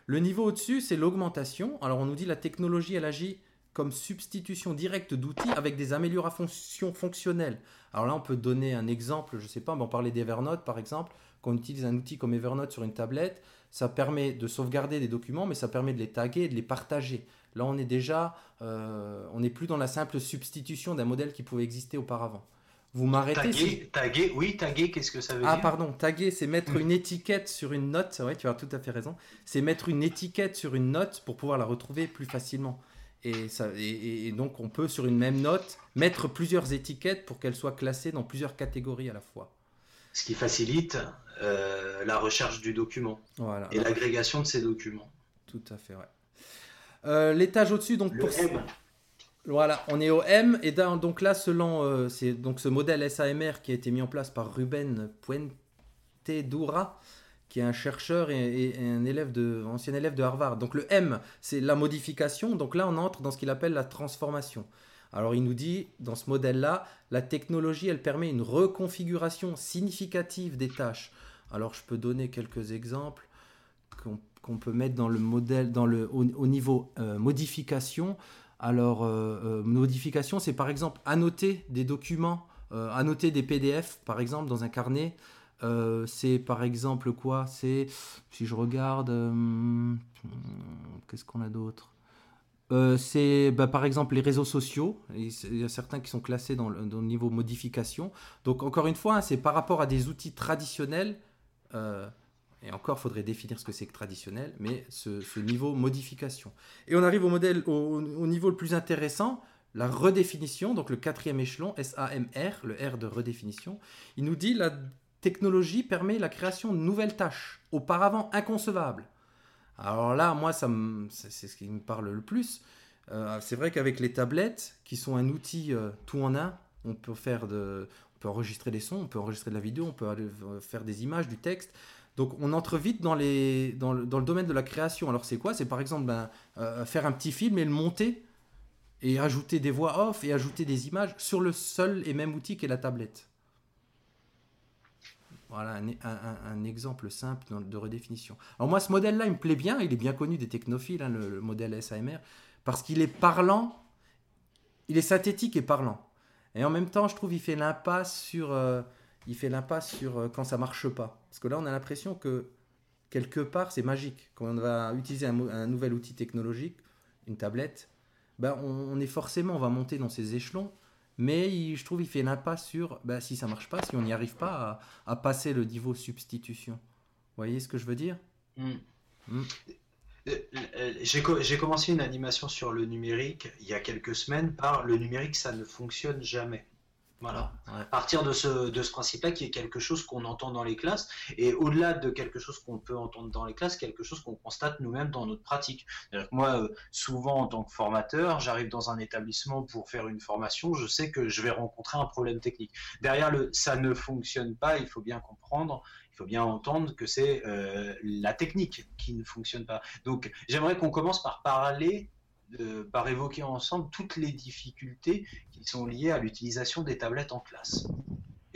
Le niveau au-dessus, c'est l'augmentation. Alors on nous dit la technologie, elle agit comme substitution directe d'outils avec des améliorations fonctionnelles. Alors là, on peut donner un exemple, je ne sais pas, on parlait d'Evernote par exemple, qu'on utilise un outil comme Evernote sur une tablette, ça permet de sauvegarder des documents, mais ça permet de les taguer et de les partager. Là, on est déjà, euh, on n'est plus dans la simple substitution d'un modèle qui pouvait exister auparavant. Vous m'arrêtez taguer, oui, taguer, qu'est-ce que ça veut ah, dire Ah, pardon, taguer, c'est mettre une étiquette sur une note. Oui, tu as tout à fait raison. C'est mettre une étiquette sur une note pour pouvoir la retrouver plus facilement. Et, ça, et, donc, on peut, sur une même note, mettre plusieurs étiquettes pour qu'elles soient classées dans plusieurs catégories à la fois. Ce qui facilite euh, la recherche du document voilà, et l'agrégation de ces documents. Tout à fait, ouais. Euh, l'étage au-dessus, donc pour... M. Voilà, on est au M et donc là, selon euh, c'est donc ce modèle SAMR qui a été mis en place par Ruben Puente-Dura, qui est un chercheur et, un élève de ancien élève de Harvard. Donc le M, c'est la modification. Donc là, on entre dans ce qu'il appelle la transformation. Alors il nous dit dans ce modèle-là, la technologie, elle permet une reconfiguration significative des tâches. Alors je peux donner quelques exemples qu'on peut mettre dans le modèle, dans le, au, niveau euh, modification. Alors, euh, euh, modification, c'est par exemple annoter des documents, annoter des PDF, par exemple, dans un carnet. c'est par exemple quoi? C'est, si je regarde, qu'est-ce qu'on a d'autre? C'est bah, par exemple les réseaux sociaux. Il y a certains qui sont classés dans le, niveau modification. Donc encore une fois, hein, c'est par rapport à des outils traditionnels Et encore, faudrait définir ce que c'est que traditionnel, mais ce, niveau modification. Et on arrive au modèle, au, niveau le plus intéressant, la redéfinition, donc le quatrième échelon, SAMR, le R de redéfinition. Il nous dit la technologie permet la création de nouvelles tâches, auparavant inconcevables. Alors là, moi, ça c'est ce qui me parle le plus. Euh, c'est vrai qu'avec les tablettes, qui sont un outil euh, tout en un, on peut faire on peut enregistrer des sons, on peut enregistrer de la vidéo, on peut euh, faire des images, du texte. Donc on entre vite dans, le, domaine de la création. Alors c'est quoi? C'est par exemple ben, faire un petit film et le monter et ajouter des voix off et ajouter des images sur le seul et même outil qu'est la tablette. Voilà un, exemple simple de redéfinition. Alors moi, ce modèle-là, il me plaît bien. Il est bien connu des technophiles, hein, le, modèle SAMR, parce qu'il est parlant, il est synthétique et parlant. Et en même temps, je trouve, il fait l'impasse sur, euh, il fait l'impasse sur euh, quand ça marche pas. Parce que là, on a l'impression que quelque part, c'est magique. Quand on va utiliser un, nouvel outil technologique, une tablette, ben, on, est forcément, on va monter dans ces échelons. Mais je trouve qu'il fait l'impasse sur ben, si ça marche pas, si on n'y arrive pas à, passer le niveau substitution. Vous voyez ce que je veux dire? Hmm. Hmm. Euh, euh, j'ai commencé une animation sur le numérique il y a quelques semaines par le numérique, ça ne fonctionne jamais. Voilà. À partir de ce, de ce principe-là, qui est quelque chose qu'on entend dans les classes, et au-delà de quelque chose qu'on peut entendre dans les classes, quelque chose qu'on constate nous-mêmes dans notre pratique. moi, euh, souvent en tant que formateur, j'arrive dans un établissement pour faire une formation, je sais que je vais rencontrer un problème technique. Derrière le ça ne fonctionne pas, il faut bien comprendre, il faut bien entendre que c'est euh, la technique qui ne fonctionne pas. Donc, j'aimerais qu'on commence par parler par évoquer ensemble toutes les difficultés qui sont liées à l'utilisation des tablettes en classe.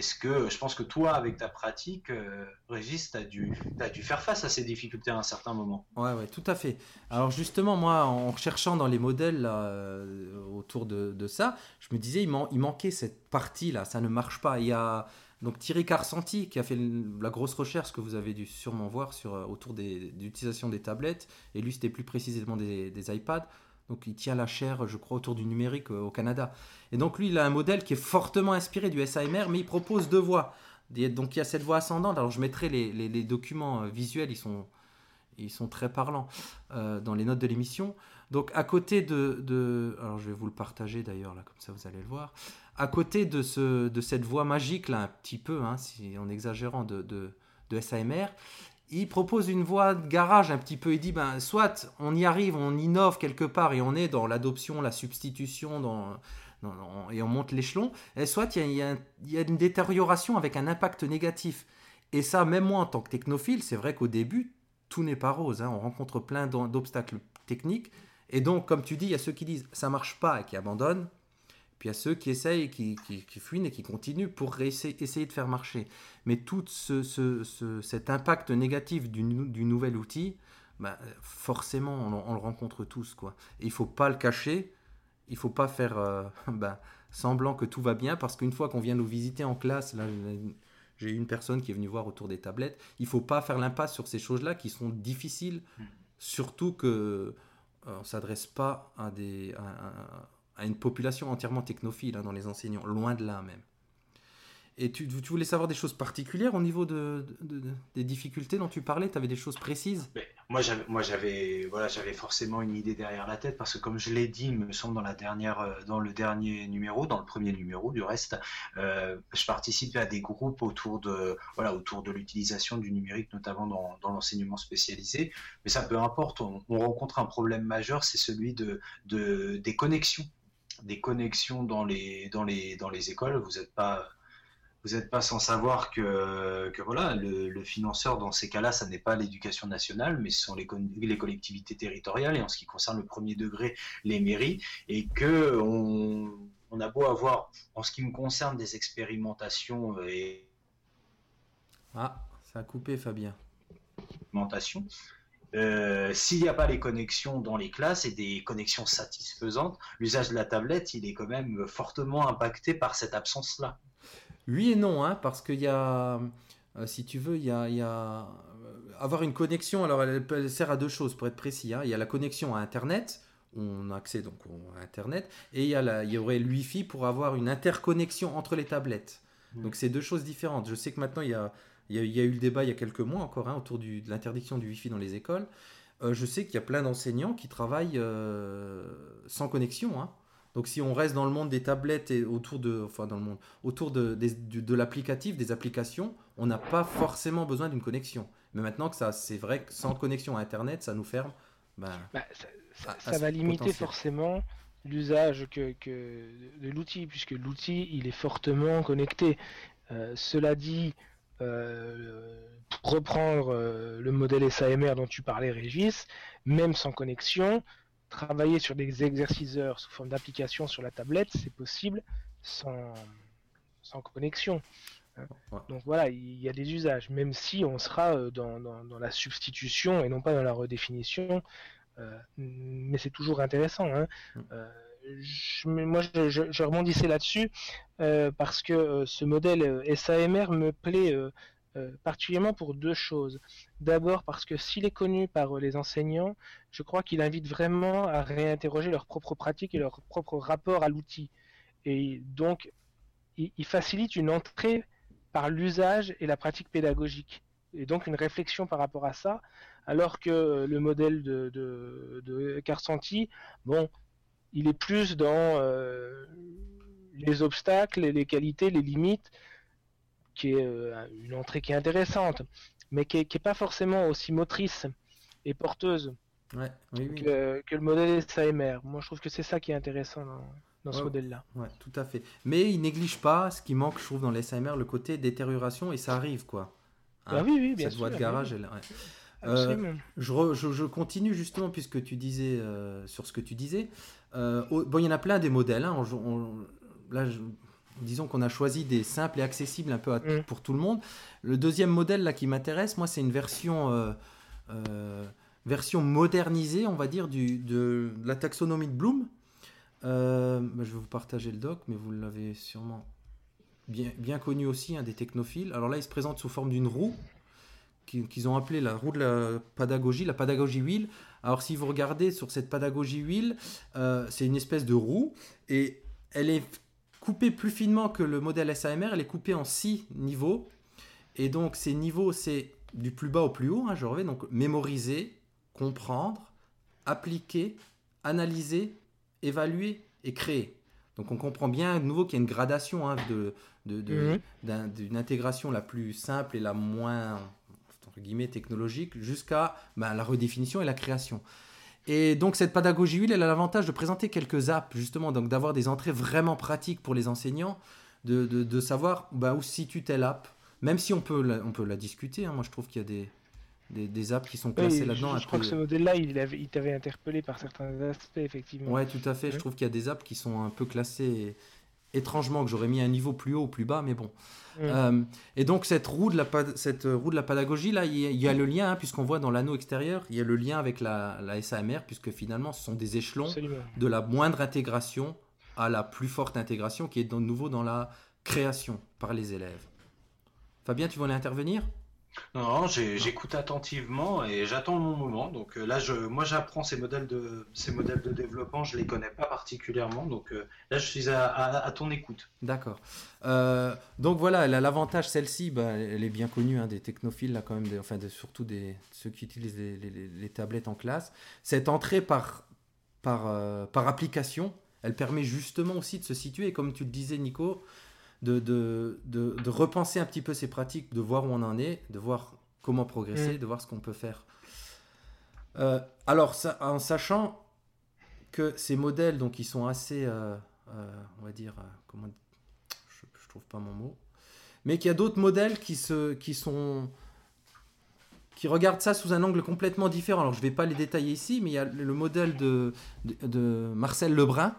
Est-ce que je pense que toi, avec ta pratique, euh, Régis, tu as, dû, dû faire face à ces difficultés à un certain moment Ouais, ouais, tout à fait. Alors justement, moi, en recherchant dans les modèles euh, autour de, ça, je me disais, il, il manquait cette partie-là, ça ne marche pas. Il y a donc Thierry Carsanti qui a fait la grosse recherche que vous avez dû sûrement voir sur, euh, autour de l'utilisation des tablettes, et lui c'était plus précisément des iPads. Donc il tient la chair, je crois, autour du numérique euh, au Canada. Et donc lui, il a un modèle qui est fortement inspiré du SAMR, mais il propose deux voies. Donc il y a cette voie ascendante. Alors je mettrai les, documents euh, visuels, ils sont, ils sont très parlants euh, dans les notes de l'émission. Donc à côté de, Alors je vais vous le partager d'ailleurs, là, comme ça vous allez le voir. À côté de, ce, de cette voie magique, là, un petit peu, hein, si, en exagérant, de, de, de SAMR, il propose une voie de garage un petit peu. Il dit, ben, soit on y arrive, on innove quelque part et on est dans l'adoption, la substitution, dans, et on monte l'échelon, et soit il y, a, une détérioration avec un impact négatif. Et ça, même moi en tant que technophile, c'est vrai qu'au début, tout n'est pas rose. Hein. On rencontre plein d'obstacles techniques. Et donc, comme tu dis, il y a ceux qui disent ça marche pas et qui abandonnent. Puis il y a ceux qui essayent, qui, qui, qui fuient et qui continuent pour essayer, essayer de faire marcher. Mais tout ce, ce, cet impact négatif du, du nouvel outil, bah, forcément, on, le rencontre tous. Quoi. Et il ne faut pas le cacher, il ne faut pas faire euh, (laughs) bah, semblant que tout va bien, parce qu'une fois qu'on vient nous visiter en classe, là, j'ai une personne qui est venue voir autour des tablettes, il ne faut pas faire l'impasse sur ces choses-là qui sont difficiles, mmh. surtout que euh, on ne s'adresse pas à des... À, à une population entièrement technophile hein, dans les enseignants, loin de là même. Et tu, voulais savoir des choses particulières au niveau de, des difficultés dont tu parlais? Tu avais des choses précises? Moi, j'avais, voilà, j'avais forcément une idée derrière la tête parce que, comme je l'ai dit, il me semble dans, la dernière, euh, dans le dernier numéro, dans le premier numéro du reste, euh, je participais à des groupes autour de, voilà, autour de l'utilisation du numérique, notamment dans, l'enseignement spécialisé. Mais ça peu importe, on, on rencontre un problème majeur, c'est celui de, des connexions des connexions dans les, dans les, dans les écoles. Vous n'êtes pas, vous n'êtes pas sans savoir que, que voilà, le, financeur dans ces cas-là, ça n'est pas l'éducation nationale, mais ce sont les, les, collectivités territoriales et en ce qui concerne le premier degré, les mairies, et que on, on a beau avoir, en ce qui me concerne, des expérimentations et ah, ça a coupé, Fabien. Expérimentations euh, s'il n'y a pas les connexions dans les classes et des connexions satisfaisantes, l'usage de la tablette, il est quand même fortement impacté par cette absence-là. Oui et non, hein, parce qu'il y a, euh, si tu veux, il y a, euh, avoir une connexion. Alors, elle, sert à deux choses, pour être précis. Hein. Il y a la connexion à Internet, on a accès donc à Internet, et il y, a il y aurait le Wi-Fi pour avoir une interconnexion entre les tablettes. Mmh. Donc, c'est deux choses différentes. Je sais que maintenant, il y a Il y, a, il y a eu le débat il y a quelques mois encore hein, autour du- de l'interdiction du Wi-Fi dans les écoles. Euh, je sais qu'il y a plein d'enseignants qui travaillent euh, sans connexion. hein. Donc si on reste dans le monde des tablettes et autour de, enfin dans le monde, autour de, des- du- de l'applicatif, des applications, on n'a pas forcément besoin d'une connexion. Mais maintenant que ça, c'est vrai que sans connexion à Internet, ça nous ferme. Ben, Bah, ça, ça- À- va limiter potentiel. forcément l'usage que, que de l'outil, puisque l'outil il est fortement connecté. Euh, cela dit, reprendre euh, le modèle SAMR dont tu parlais, Régis, même sans connexion, travailler sur des exerciceurs sous forme d'application sur la tablette, c'est possible sans, sans connexion. Hein. Ouais. Donc voilà, il y a des usages, même si on sera euh, dans, dans- dans la substitution et non pas dans la redéfinition. Euh, mais c'est toujours intéressant. hein. Mm. Euh, moi, je, je- rebondissais là-dessus euh, parce que euh, ce modèle euh, SAMR me plaît particulièrement pour deux choses. D'abord parce que s'il est connu par les enseignants, je crois qu'il invite vraiment à réinterroger leurs propres pratiques et leur propre rapport à l'outil. Et donc, il, il facilite une entrée par l'usage et la pratique pédagogique. Et donc une réflexion par rapport à ça, alors que le modèle de, de, bon, il est plus dans euh, les obstacles, les qualités, les limites, qui est euh, une entrée qui est intéressante, mais qui est, qui est pas forcément aussi motrice et porteuse ouais, oui, oui. que, que le modèle SAMR. Moi, je trouve que c'est ça qui est intéressant dans, dans ce modèle-là. Ouais, tout à fait. Mais il néglige pas ce qui manque, je trouve, dans les SAMR, le côté détérioration, et ça arrive, quoi. Hein, Ah oui, oui, bien Cette sûr. voie de garage, oui, elle, absolument. Je, re- je- je continue justement puisque tu disais euh, sur ce que tu disais. Euh, bon, il y en a plein des modèles. hein. On- on- là, je- disons qu'on a choisi des simples et accessibles un peu à- Mm. pour tout le monde. Le deuxième modèle là qui m'intéresse, moi, c'est une version euh, euh, version modernisée, on va dire, du, de, de la taxonomie de Bloom. Euh, bah, je vais vous partager le doc, mais vous l'avez sûrement bien, bien connu aussi, hein, des technophiles. Alors là, il se présente sous forme d'une roue qu'ils ont appelée la roue de la pédagogie, la pédagogie wheel. Alors si vous regardez sur cette pédagogie wheel, euh, c'est une espèce de roue et elle est coupée plus finement que le modèle SAMR, elle est coupée en six niveaux. Et donc ces niveaux, c'est du plus bas au plus haut, hein, je reviens, donc mémoriser, comprendre, appliquer, analyser, évaluer et créer. Donc on comprend bien de nouveau qu'il y a une gradation hein, de, de- de- d'un- d'une intégration la plus simple et la moins entre guillemets technologique jusqu'à ben, la redéfinition et la création. Et donc cette pédagogie huile, elle a l'avantage de présenter quelques apps justement, donc d'avoir des entrées vraiment pratiques pour les enseignants, de, de- de savoir ben, où se situe telle app, même si on peut la, on peut la discuter. hein. Moi je trouve qu'il y a des, des, des apps qui sont classées là-dedans. je crois peu- que ce modèle-là, il, il t'avait interpellé par certains aspects, effectivement. Ouais, tout à fait. Je trouve qu'il y a des apps qui sont un peu classées étrangement, que j'aurais mis un niveau plus haut ou plus bas, mais bon. Mm. Euh, et donc cette roue de la, cette roue de la pédagogie, là, il y a, il y a le lien, hein, puisqu'on voit dans l'anneau extérieur, il y a le lien avec la, la SAMR, puisque finalement, ce sont des échelons Absolument. de la moindre intégration à la plus forte intégration, qui est de nouveau dans la création par les élèves. Fabien, tu voulais intervenir? Non, j'écoute attentivement et j'attends mon moment. Donc euh, là, je, moi, j'apprends ces modèles de ces modèles de développement. Je les connais pas particulièrement. Donc euh, là, je suis à, à- à ton écoute. D'accord. Euh, donc voilà, elle a l'avantage, celle-ci, bah, elle est bien connue hein, des technophiles, là, quand même, des- enfin de- surtout des, ceux qui utilisent les, les- les- les tablettes en classe. Cette entrée par, par, euh, par application, elle permet justement aussi de se situer, et comme tu le disais, Nico, de, de, de, de repenser un petit peu ses pratiques, de voir où on en est, de voir comment progresser, Mm. de voir ce qu'on peut faire. Euh, alors, ça, en sachant que ces modèles, donc, ils sont assez, euh, euh, on va dire, comment je, je trouve pas mon mot, mais qu'il y a d'autres modèles qui, se, qui sont qui regardent ça sous un angle complètement différent. Alors je vais pas les détailler ici, mais il y a le modèle de, de, de Marcel Lebrun,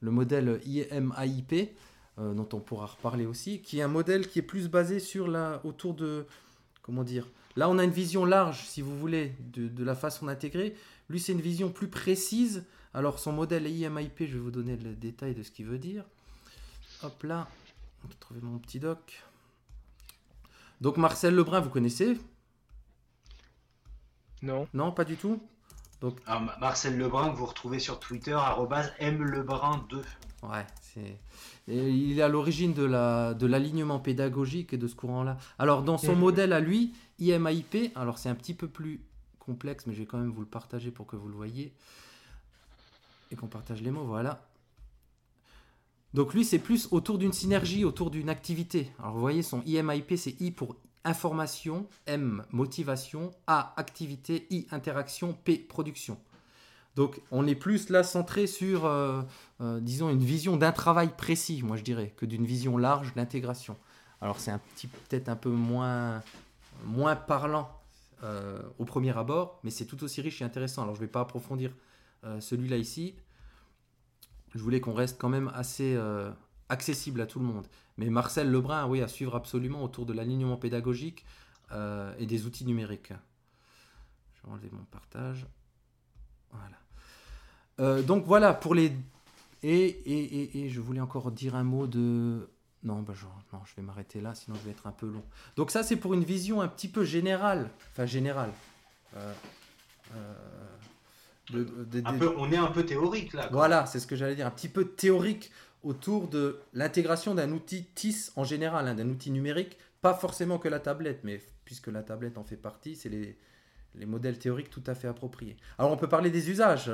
le modèle IMAIP, euh, dont on pourra reparler aussi, qui est un modèle qui est plus basé sur la, autour de, comment dire, là on a une vision large, si vous voulez, de, de la façon d'intégrer. Lui c'est une vision plus précise. Alors son modèle IMAIP, je vais vous donner le détail de ce qu'il veut dire. Hop là, on peut trouver mon petit doc. Donc Marcel Lebrun, vous connaissez? Non. Non, pas du tout? Alors, Ma- Marcel Lebrun, que vous retrouvez sur Twitter, arrobase mlebrun2. Ouais, c'est. Il est à l'origine de la de l'alignement pédagogique et de ce courant-là. Alors dans son modèle à lui, IMAIP, alors c'est un petit peu plus complexe, mais je vais quand même vous le partager pour que vous le voyez et qu'on partage les mots. Voilà. Donc lui, c'est plus autour d'une synergie, autour d'une activité. Alors vous voyez, son IMIP, c'est I pour information, M motivation, A activité, I interaction, P production. Donc on est plus là centré sur, euh, euh, disons, une vision d'un travail précis, moi je dirais, que d'une vision large d'intégration. Alors c'est un petit peut-être un peu moins, parlant euh, au premier abord, mais c'est tout aussi riche et intéressant. Alors je ne vais pas approfondir celui-là ici. Je voulais qu'on reste quand même assez accessible à tout le monde. Mais Marcel Lebrun, oui, à suivre absolument autour de l'alignement pédagogique et des outils numériques. Je vais enlever mon partage. Voilà. Euh, donc voilà, pour les... Et, et, et, je voulais encore dire un mot de... Non, bah, non je vais m'arrêter là, sinon je vais être un peu long. Donc ça, c'est pour une vision un petit peu générale. Enfin, générale. Euh, euh, un peu, on est un peu théorique là. Voilà, c'est ce que j'allais dire. Un petit peu théorique autour de l'intégration d'un outil TIS en général, hein, d'un outil numérique. Pas forcément que la tablette, mais puisque la tablette en fait partie, c'est les, les modèles théoriques tout à fait appropriés. Alors on peut parler des usages.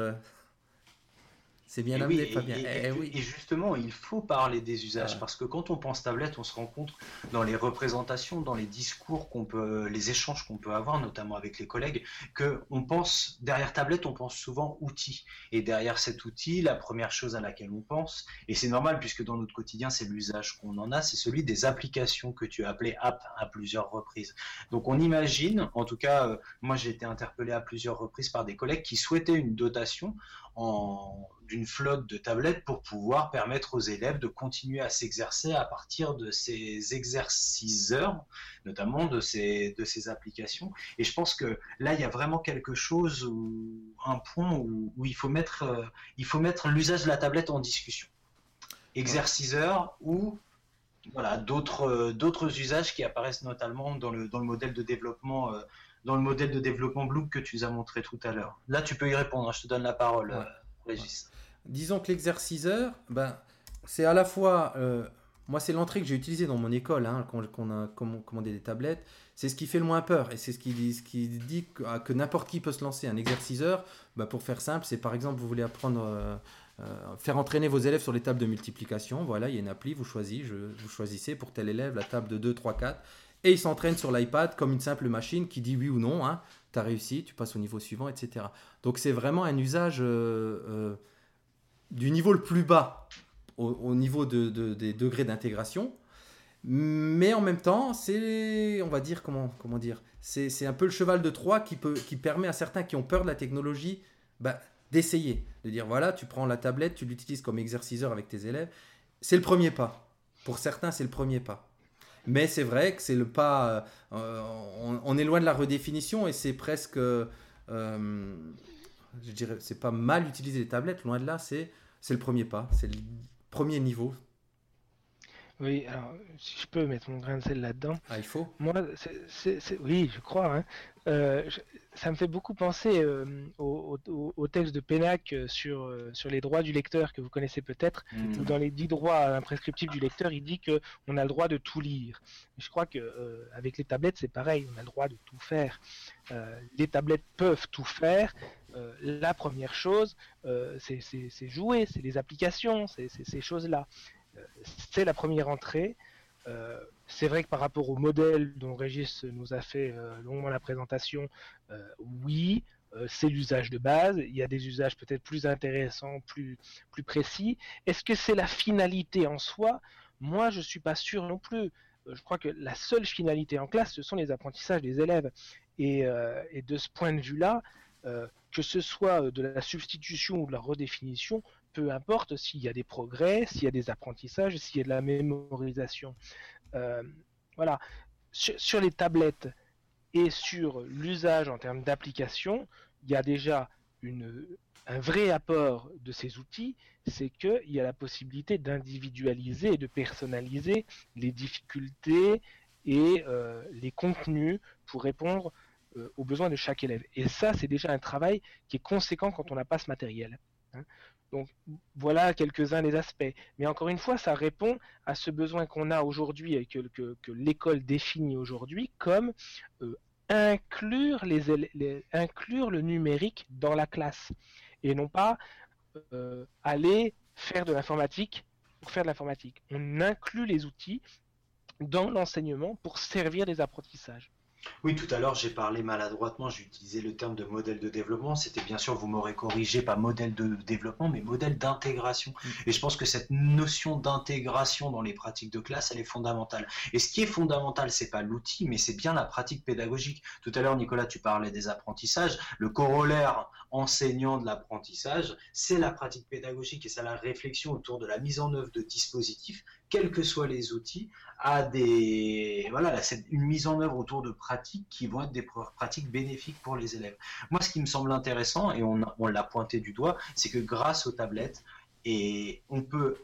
C'est bien amené, Fabien. Et, oui. et, justement, il faut parler des usages parce que quand on pense tablette, on se rend compte dans les représentations, dans les discours qu'on peut, les échanges qu'on peut avoir, notamment avec les collègues, que on pense derrière tablette, on pense souvent outil. Et derrière cet outil, la première chose à laquelle on pense, et c'est normal puisque dans notre quotidien, c'est l'usage qu'on en a, c'est celui des applications que tu as appelées app à plusieurs reprises. Donc on imagine, en tout cas, euh, moi j'ai été interpellé à plusieurs reprises par des collègues qui souhaitaient une dotation d'une flotte de tablettes pour pouvoir permettre aux élèves de continuer à s'exercer à partir de ces exerciceurs, notamment de ces, de ces applications. Et je pense que là, il y a vraiment quelque chose, un point où, il faut mettre, euh, il faut mettre l'usage de la tablette en discussion. Exerciceurs ou voilà, d'autres, d'autres usages qui apparaissent notamment dans le, dans le modèle de développement. Euh, dans le modèle de développement Bloom que tu nous as montré tout à l'heure. Là, tu peux y répondre. Hein, je te donne la parole, euh, Régis disons que l'exerciceur, ben, c'est à la fois. Euh, moi, c'est l'entrée que j'ai utilisée dans mon école, hein, quand, on a commandé des tablettes. C'est ce qui fait le moins peur et c'est ce qui dit, ce qui dit que, n'importe qui peut se lancer. Un exerciceur, ben, pour faire simple, c'est par exemple, vous voulez apprendre. Euh, euh, faire entraîner vos élèves sur les tables de multiplication. Voilà, il y a une appli, vous choisissez, je, vous choisissez pour tel élève la table de 2, 3, 4, et il s'entraîne sur l'iPad comme une simple machine qui dit oui ou non. Hein, tu as réussi, tu passes au niveau suivant, etc. Donc c'est vraiment un usage du niveau le plus bas au, niveau de, des degrés d'intégration. Mais en même temps, c'est, on va dire, comment, comment dire, c'est un peu le cheval de Troie qui permet à certains qui ont peur de la technologie bah, d'essayer. De dire, voilà, tu prends la tablette, tu l'utilises comme exerciceur avec tes élèves. C'est le premier pas. Pour certains, c'est le premier pas. Mais c'est vrai que c'est le pas. Euh, on, est loin de la redéfinition et c'est presque. Euh, je dirais, c'est pas mal utiliser les tablettes, loin de là, c'est c'est le premier pas, c'est le premier niveau. Oui, alors si je peux mettre mon grain de sel là-dedans. Ah, il faut Moi, c'est, oui, je crois. Hein. Euh, ça me fait beaucoup penser euh, au, texte de Pénac euh, sur, les droits du lecteur que vous connaissez peut-être. Mmh. Dans les dix droits imprescriptibles du lecteur, il dit qu'on a le droit de tout lire. Je crois que avec les tablettes, c'est pareil, on a le droit de tout faire. les tablettes peuvent tout faire, la première chose, c'est jouer, c'est les applications, c'est ces choses-là. C'est la première entrée. C'est vrai que par rapport au modèle dont Régis nous a fait longuement la présentation, oui, c'est l'usage de base. Il y a des usages peut-être plus intéressants, plus, plus précis. Est-ce que c'est la finalité en soi? Moi, je ne suis pas sûr non plus. Je crois que la seule finalité en classe, ce sont les apprentissages des élèves. Et, de ce point de vue-là, euh, que ce soit euh, de la substitution ou de la redéfinition, peu importe s'il y a des progrès, s'il y a des apprentissages, s'il y a de la mémorisation. Euh, voilà. Sur, les tablettes et sur l'usage en termes d'application, il y a déjà un vrai apport de ces outils, c'est qu'il y a la possibilité d'individualiser et de personnaliser les difficultés et les contenus pour répondre euh, aux besoins de chaque élève. Et ça, c'est déjà un travail qui est conséquent quand on n'a pas ce matériel. Hein. Donc voilà quelques-uns des aspects. Mais encore une fois, ça répond à ce besoin qu'on a aujourd'hui et que, l'école définit aujourd'hui comme euh, inclure, les, le numérique dans la classe et non pas euh, aller faire de l'informatique pour faire de l'informatique. On inclut les outils dans l'enseignement pour servir des apprentissages. Oui, tout à l'heure, j'ai parlé maladroitement, j'ai utilisé le terme de modèle de développement. C'était bien sûr, vous m'aurez corrigé, pas modèle de développement, mais modèle d'intégration. Mm. Et je pense que cette notion d'intégration dans les pratiques de classe, elle est fondamentale. Et ce qui est fondamental, c'est pas l'outil, mais c'est bien la pratique pédagogique. Tout à l'heure, Nicolas, tu parlais des apprentissages. Le corollaire enseignant de l'apprentissage, c'est la pratique pédagogique et c'est la réflexion autour de la mise en œuvre de dispositifs quels que soient les outils, à des voilà une mise en œuvre autour de pratiques qui vont être des pratiques bénéfiques pour les élèves. Moi, ce qui me semble intéressant et on, on l'a pointé du doigt, c'est que grâce aux tablettes et on peut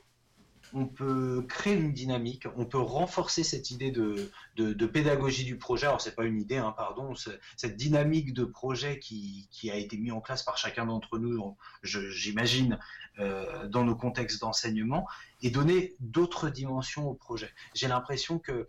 on peut créer une dynamique, on peut renforcer cette idée de, de, pédagogie du projet. Alors c'est pas une idée, hein, pardon, cette dynamique de projet qui, qui, a été mis en place par chacun d'entre nous, j'imagine, euh, dans nos contextes d'enseignement, et donner d'autres dimensions au projet. J'ai l'impression que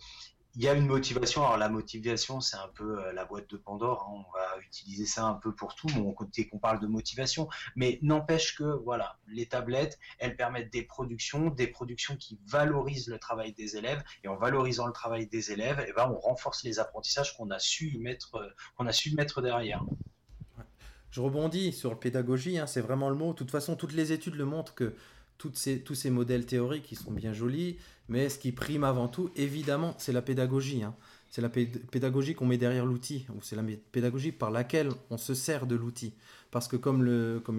il y a une motivation. Alors la motivation, c'est un peu euh, la boîte de Pandore. Hein. On va utiliser ça un peu pour tout, mon côté qu'on parle de motivation. Mais n'empêche que voilà, les tablettes, elles permettent des productions, des productions qui valorisent le travail des élèves. Et en valorisant le travail des élèves, et eh ben, on renforce les apprentissages qu'on a su mettre, euh, derrière. Je rebondis sur la pédagogie. Hein, c'est vraiment le mot. De toute façon, toutes les études le montrent que tous ces modèles théoriques qui sont bien jolis, mais ce qui prime avant tout, évidemment, c'est la pédagogie. Hein. C'est la pédagogie qu'on met derrière l'outil, ou c'est la pédagogie par laquelle on se sert de l'outil. Parce que comme,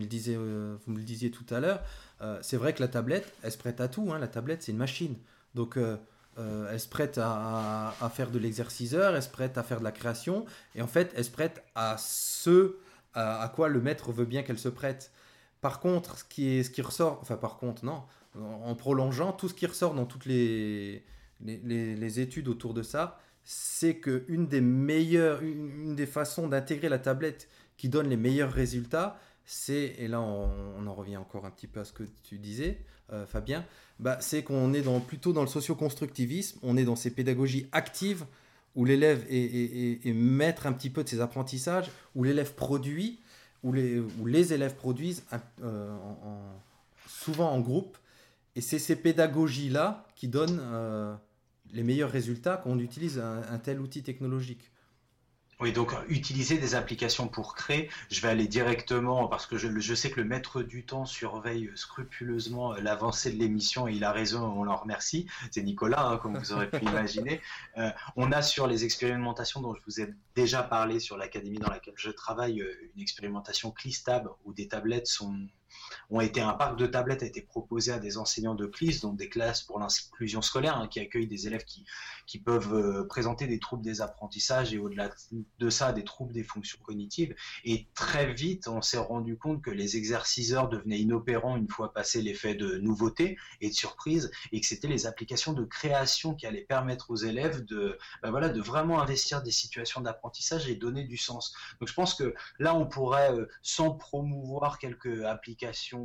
il disait, euh, vous me le disiez tout à l'heure, euh, c'est vrai que la tablette, elle se prête à tout. Hein. La tablette, c'est une machine. Donc, euh, elle se prête à, faire de l'exerciceur, elle se prête à faire de la création, et en fait, elle se prête à ce à quoi le maître veut bien qu'elle se prête. Par contre, ce qui, est, ce qui ressort, enfin par contre, non, en, prolongeant, tout ce qui ressort dans toutes les, études autour de ça, c'est qu'une des meilleures, une, des façons d'intégrer la tablette qui donne les meilleurs résultats, c'est, et là on, en revient encore un petit peu à ce que tu disais, euh, Fabien, bah, c'est qu'on est dans, plutôt dans le socio-constructivisme, on est dans ces pédagogies actives où l'élève est, est, maître un petit peu de ses apprentissages, où l'élève produit, où les, élèves produisent euh, souvent en groupe. Et c'est ces pédagogies-là qui donnent euh, les meilleurs résultats quand on utilise un tel outil technologique. Oui, donc utiliser des applications pour créer, je vais aller directement parce que je, sais que le maître du temps surveille scrupuleusement euh, l'avancée de l'émission et il a raison, on l'en remercie. C'est Nicolas, hein, comme vous aurez pu (laughs) imaginer. Euh, on a sur les expérimentations dont je vous ai déjà parlé sur l'académie dans laquelle je travaille, euh, une expérimentation CLISTAB où des tablettes sont ont été un parc de tablettes a été proposé à des enseignants de CLIS, donc des classes pour l'inclusion scolaire, hein, qui accueillent des élèves qui, qui peuvent euh, présenter des troubles des apprentissages et au-delà de ça, des troubles des fonctions cognitives. Et très vite, on s'est rendu compte que les exerciceurs devenaient inopérants une fois passé l'effet de nouveauté et de surprise, et que c'était les applications de création qui allaient permettre aux élèves de, ben voilà, de vraiment investir des situations d'apprentissage et donner du sens. Donc je pense que là, on pourrait, euh, sans promouvoir quelques applications,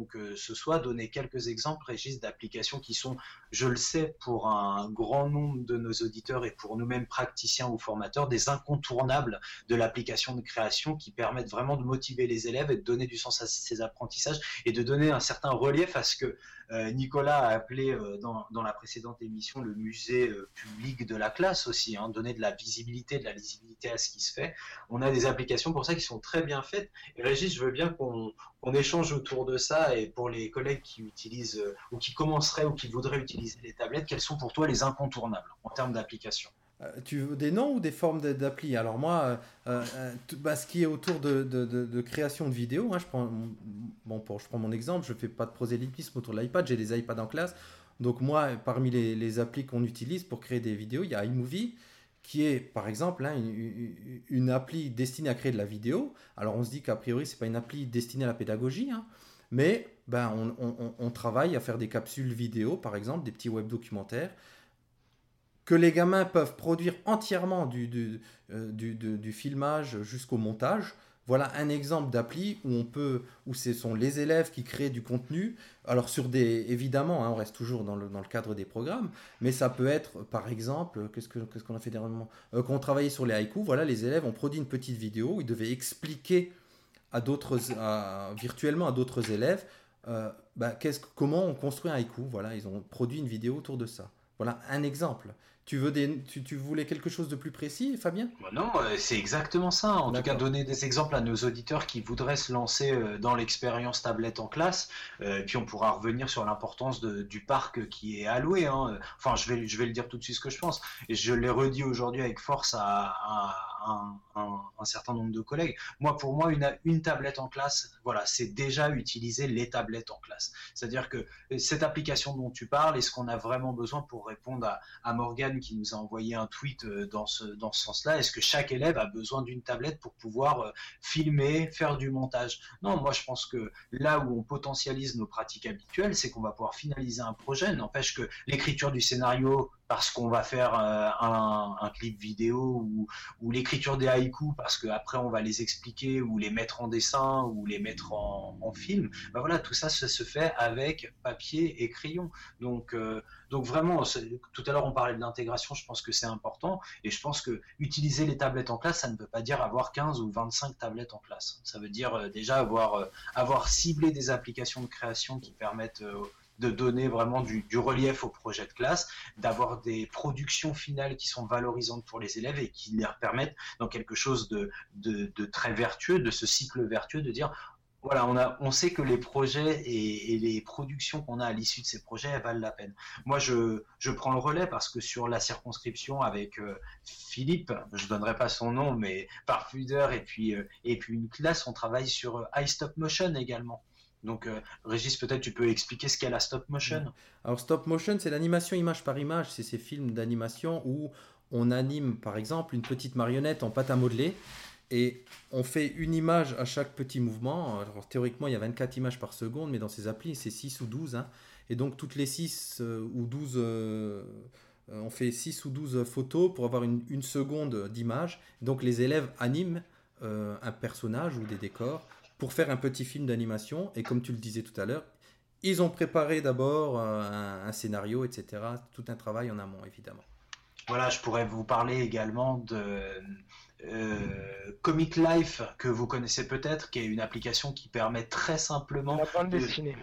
que ce soit, donner quelques exemples, Régis, d'applications qui sont, je le sais, pour un grand nombre de nos auditeurs et pour nous-mêmes praticiens ou formateurs, des incontournables de l'application de création qui permettent vraiment de motiver les élèves et de donner du sens à ces apprentissages et de donner un certain relief à ce que Nicolas a appelé euh, dans, la précédente émission le musée euh, public de la classe aussi, hein, donner de la visibilité, de la lisibilité à ce qui se fait. On a des applications pour ça qui sont très bien faites. Et Régis, je veux bien qu'on échange autour de ça et pour les collègues qui utilisent ou qui commenceraient ou qui voudraient utiliser les tablettes, quels sont pour toi les incontournables en termes d'application euh, tu veux des noms ou des formes d'appli Alors moi, euh, euh, bah, ce qui est autour de, de, création de vidéos, hein, je, prends, mon exemple, je fais pas de prosélytisme autour de l'iPad, j'ai des iPads en classe. Donc moi, parmi les, les applis qu'on utilise pour créer des vidéos, il y a iMovie, qui est par exemple hein, une, appli destinée à créer de la vidéo. Alors on se dit qu'a priori, c'est pas une appli destinée à la pédagogie, hein, mais ben, on, travaille à faire des capsules vidéo, par exemple, des petits web documentaires que les gamins peuvent produire entièrement du, du, euh, du, filmage jusqu'au montage. voilà un exemple d'appli où on peut, où ce sont les élèves qui créent du contenu. Alors sur des, évidemment, hein, on reste toujours dans le, dans le, cadre des programmes, mais ça peut être, par exemple, qu'est-ce qu'on a fait dernièrement euh, travaillait sur les haïkus, voilà, les élèves ont produit une petite vidéo, ils devaient expliquer à d'autres, virtuellement à d'autres élèves, euh, bah, comment on construit un haïku. Voilà, ils ont produit une vidéo autour de ça. Voilà un exemple. Tu, veux des, tu, voulais quelque chose de plus précis, Fabien? Bah Non, euh, c'est exactement ça. En tout cas, donner des exemples à nos auditeurs qui voudraient se lancer euh, dans l'expérience tablette en classe. Euh, puis on pourra revenir sur l'importance du parc qui est alloué. Hein. Enfin, je vais, je vais le dire tout de suite ce que je pense. Et je l'ai redit aujourd'hui avec force à, un, certain nombre de collègues. Moi, pour moi, une, tablette en classe, voilà, c'est déjà utiliser les tablettes en classe. C'est-à-dire que cette application dont tu parles est ce qu'on a vraiment besoin pour répondre à, à Morgane qui nous a envoyé un tweet euh, dans ce, dans ce sens-là? Est-ce que chaque élève a besoin d'une tablette pour pouvoir euh, filmer, faire du montage? Non, moi je pense que là où on potentialise nos pratiques habituelles, c'est qu'on va pouvoir finaliser un projet. N'empêche que l'écriture du scénario, parce qu'on va faire euh, un, clip vidéo ou, l'écriture des haïkus parce qu'après on va les expliquer ou les mettre en dessin ou les mettre en, en film. Ben voilà, tout ça, ça se fait avec papier et crayon. Donc, euh, donc vraiment, tout à l'heure on parlait de l'intégration, je pense que c'est important et je pense que utiliser les tablettes en classe, ça ne veut pas dire avoir 15 ou 25 tablettes en classe. Ça veut dire euh, déjà avoir, avoir ciblé des applications de création qui permettent de donner vraiment du, relief au projet de classe, d'avoir des productions finales qui sont valorisantes pour les élèves et qui leur permettent dans quelque chose de, très vertueux, de ce cycle vertueux, de dire voilà, on, a, on sait que les projets et, les productions qu'on a à l'issue de ces projets, elles valent la peine. Moi, je, je, prends le relais parce que sur la circonscription avec euh, Philippe, je donnerai pas son nom, mais par pudeur et puis, euh, et puis une classe, on travaille sur euh, iStop Motion également. Donc, euh, Régis, peut-être tu peux expliquer ce qu'est la stop motion. Alors, stop motion, c'est l'animation image par image. C'est ces films d'animation où on anime, par exemple, une petite marionnette en pâte à modeler et on fait une image à chaque petit mouvement. Alors, théoriquement, il y a 24 images par seconde, mais dans ces applis, c'est 6 ou 12. Hein. Et donc, toutes les 6 euh, ou 12. Euh, on fait 6 ou 12 photos pour avoir une seconde d'image. Donc les élèves animent un personnage ou des décors pour faire un petit film d'animation. Et comme tu le disais tout à l'heure, ils ont préparé d'abord euh, un, scénario, etc. Tout un travail en amont, évidemment. Voilà, je pourrais vous parler également de euh, Comic Life, que vous connaissez peut-être, qui est une application qui permet très simplement... La bande dessinée.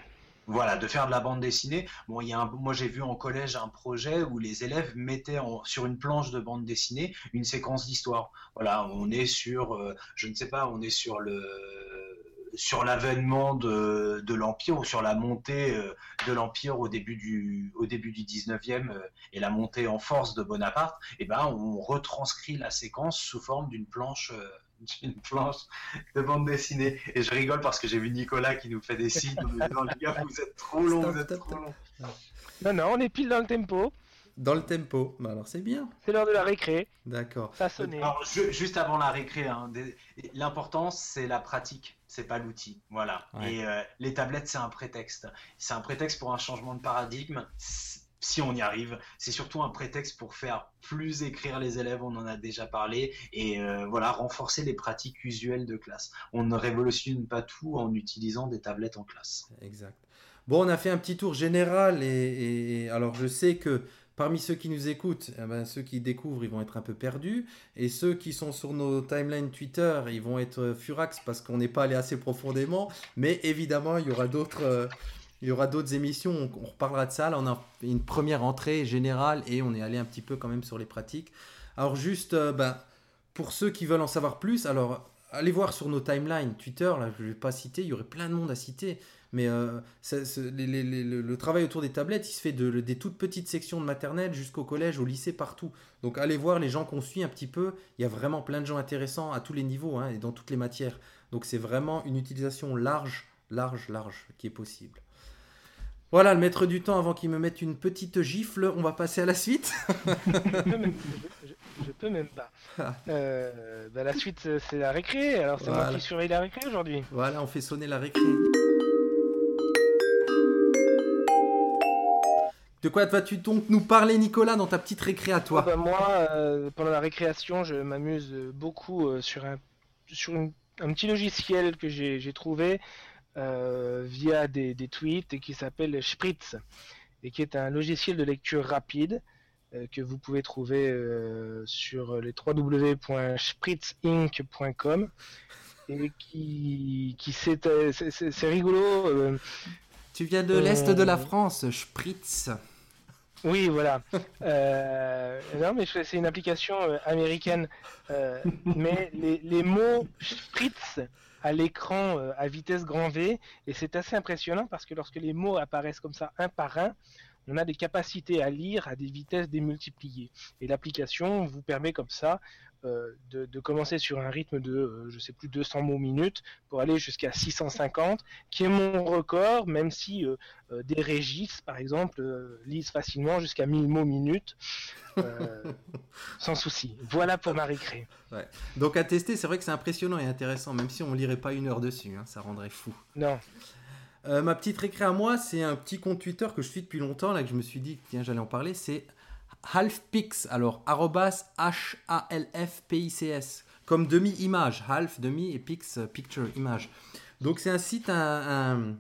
Voilà, de faire de la bande dessinée. Bon, il y a un, moi j'ai vu en collège un projet où les élèves mettaient sur une planche de bande dessinée une séquence d'histoire. Voilà, on est sur, euh, je ne sais pas, on est sur le sur l'avènement de, de l'Empire ou sur la montée euh, de l'Empire au début du, au début du 19e euh, et la montée en force de Bonaparte, et eh ben, on retranscrit la séquence sous forme d'une planche euh, d'une planche de bande dessinée. Et je rigole parce que j'ai vu Nicolas qui nous fait des signes. Non, (laughs) les gars, vous êtes trop long, vous êtes trop long. Non, non, on est pile dans le tempo. Dans le tempo, bah alors c'est bien. C'est l'heure de la récré. D'accord. Ça sonne. Alors, juste avant la récré, hein, l'important c'est la pratique, c'est pas l'outil. Voilà. Et euh, les tablettes, c'est un prétexte. C'est un prétexte pour un changement de paradigme si on y arrive. C'est surtout un prétexte pour faire plus écrire les élèves, on en a déjà parlé, et euh, voilà, renforcer les pratiques usuelles de classe. On ne révolutionne pas tout en utilisant des tablettes en classe. Exact. Bon, on a fait un petit tour général, et alors je sais que Parmi ceux qui nous écoutent, eh ben, ceux qui découvrent, ils vont être un peu perdus. Et ceux qui sont sur nos timelines Twitter, ils vont être furax parce qu'on n'est pas allé assez profondément. Mais évidemment, il y aura d'autres. Euh, il y aura d'autres émissions, on, reparlera de ça. Là, on a une première entrée générale et on est allé un petit peu quand même sur les pratiques. Alors juste, euh, ben, pour ceux qui veulent en savoir plus, alors allez voir sur nos timelines Twitter, là, je ne vais pas citer, il y aurait plein de monde à citer. Mais euh, le, travail autour des tablettes, il se fait de, des toutes petites sections de maternelle jusqu'au collège, au lycée, partout. Donc allez voir les gens qu'on suit un petit peu. Il y a vraiment plein de gens intéressants à tous les niveaux hein, et dans toutes les matières. Donc c'est vraiment une utilisation large, large, large qui est possible. Voilà, le maître du temps, avant qu'il me mette une petite gifle, on va passer à la suite. je, (laughs) (laughs) peux même pas. Ah. Euh, bah, la suite, c'est la récré. Alors c'est moi qui surveille la récré aujourd'hui. Voilà, on fait sonner la récré. De quoi vas-tu donc nous parler, Nicolas, dans ta petite récré à toi ah bah, Moi, euh, pendant la récréation, je m'amuse beaucoup euh, sur, un, sur une un petit logiciel que j'ai trouvé via des, des, tweets et qui s'appelle Spritz et qui est un logiciel de lecture rapide que vous pouvez trouver sur les www.spritzinc.com et qui, qui c'est rigolo. Tu viens de l'Est de la France, Spritz. Oui, voilà. (laughs) Euh, non, mais c'est une application euh, américaine. Euh, mais les, mots spritz à l'écran à vitesse grand V, et c'est assez impressionnant parce que lorsque les mots apparaissent comme ça un par un, on a des capacités à lire à des vitesses démultipliées. Et l'application vous permet comme ça euh, de, commencer sur un rythme de, euh, je sais plus, 200 mots minute pour aller jusqu'à 650, qui est mon record, même si euh, des régis, par exemple, lisent facilement jusqu'à 1000 mots minute, (laughs) sans souci. Voilà pour ma récré. Donc à tester, c'est vrai que c'est impressionnant et intéressant, même si on lirait pas une heure dessus, hein, ça rendrait fou. Non. Ma petite récré à moi, c'est un petit compte Twitter que je suis depuis longtemps, là que je me suis dit, tiens, j'allais en parler, c'est halfpix, alors arrobas H-A-L-F-P-I-C-S, comme demi-image, half, demi et pix, euh, picture, image. Donc c'est un site, un,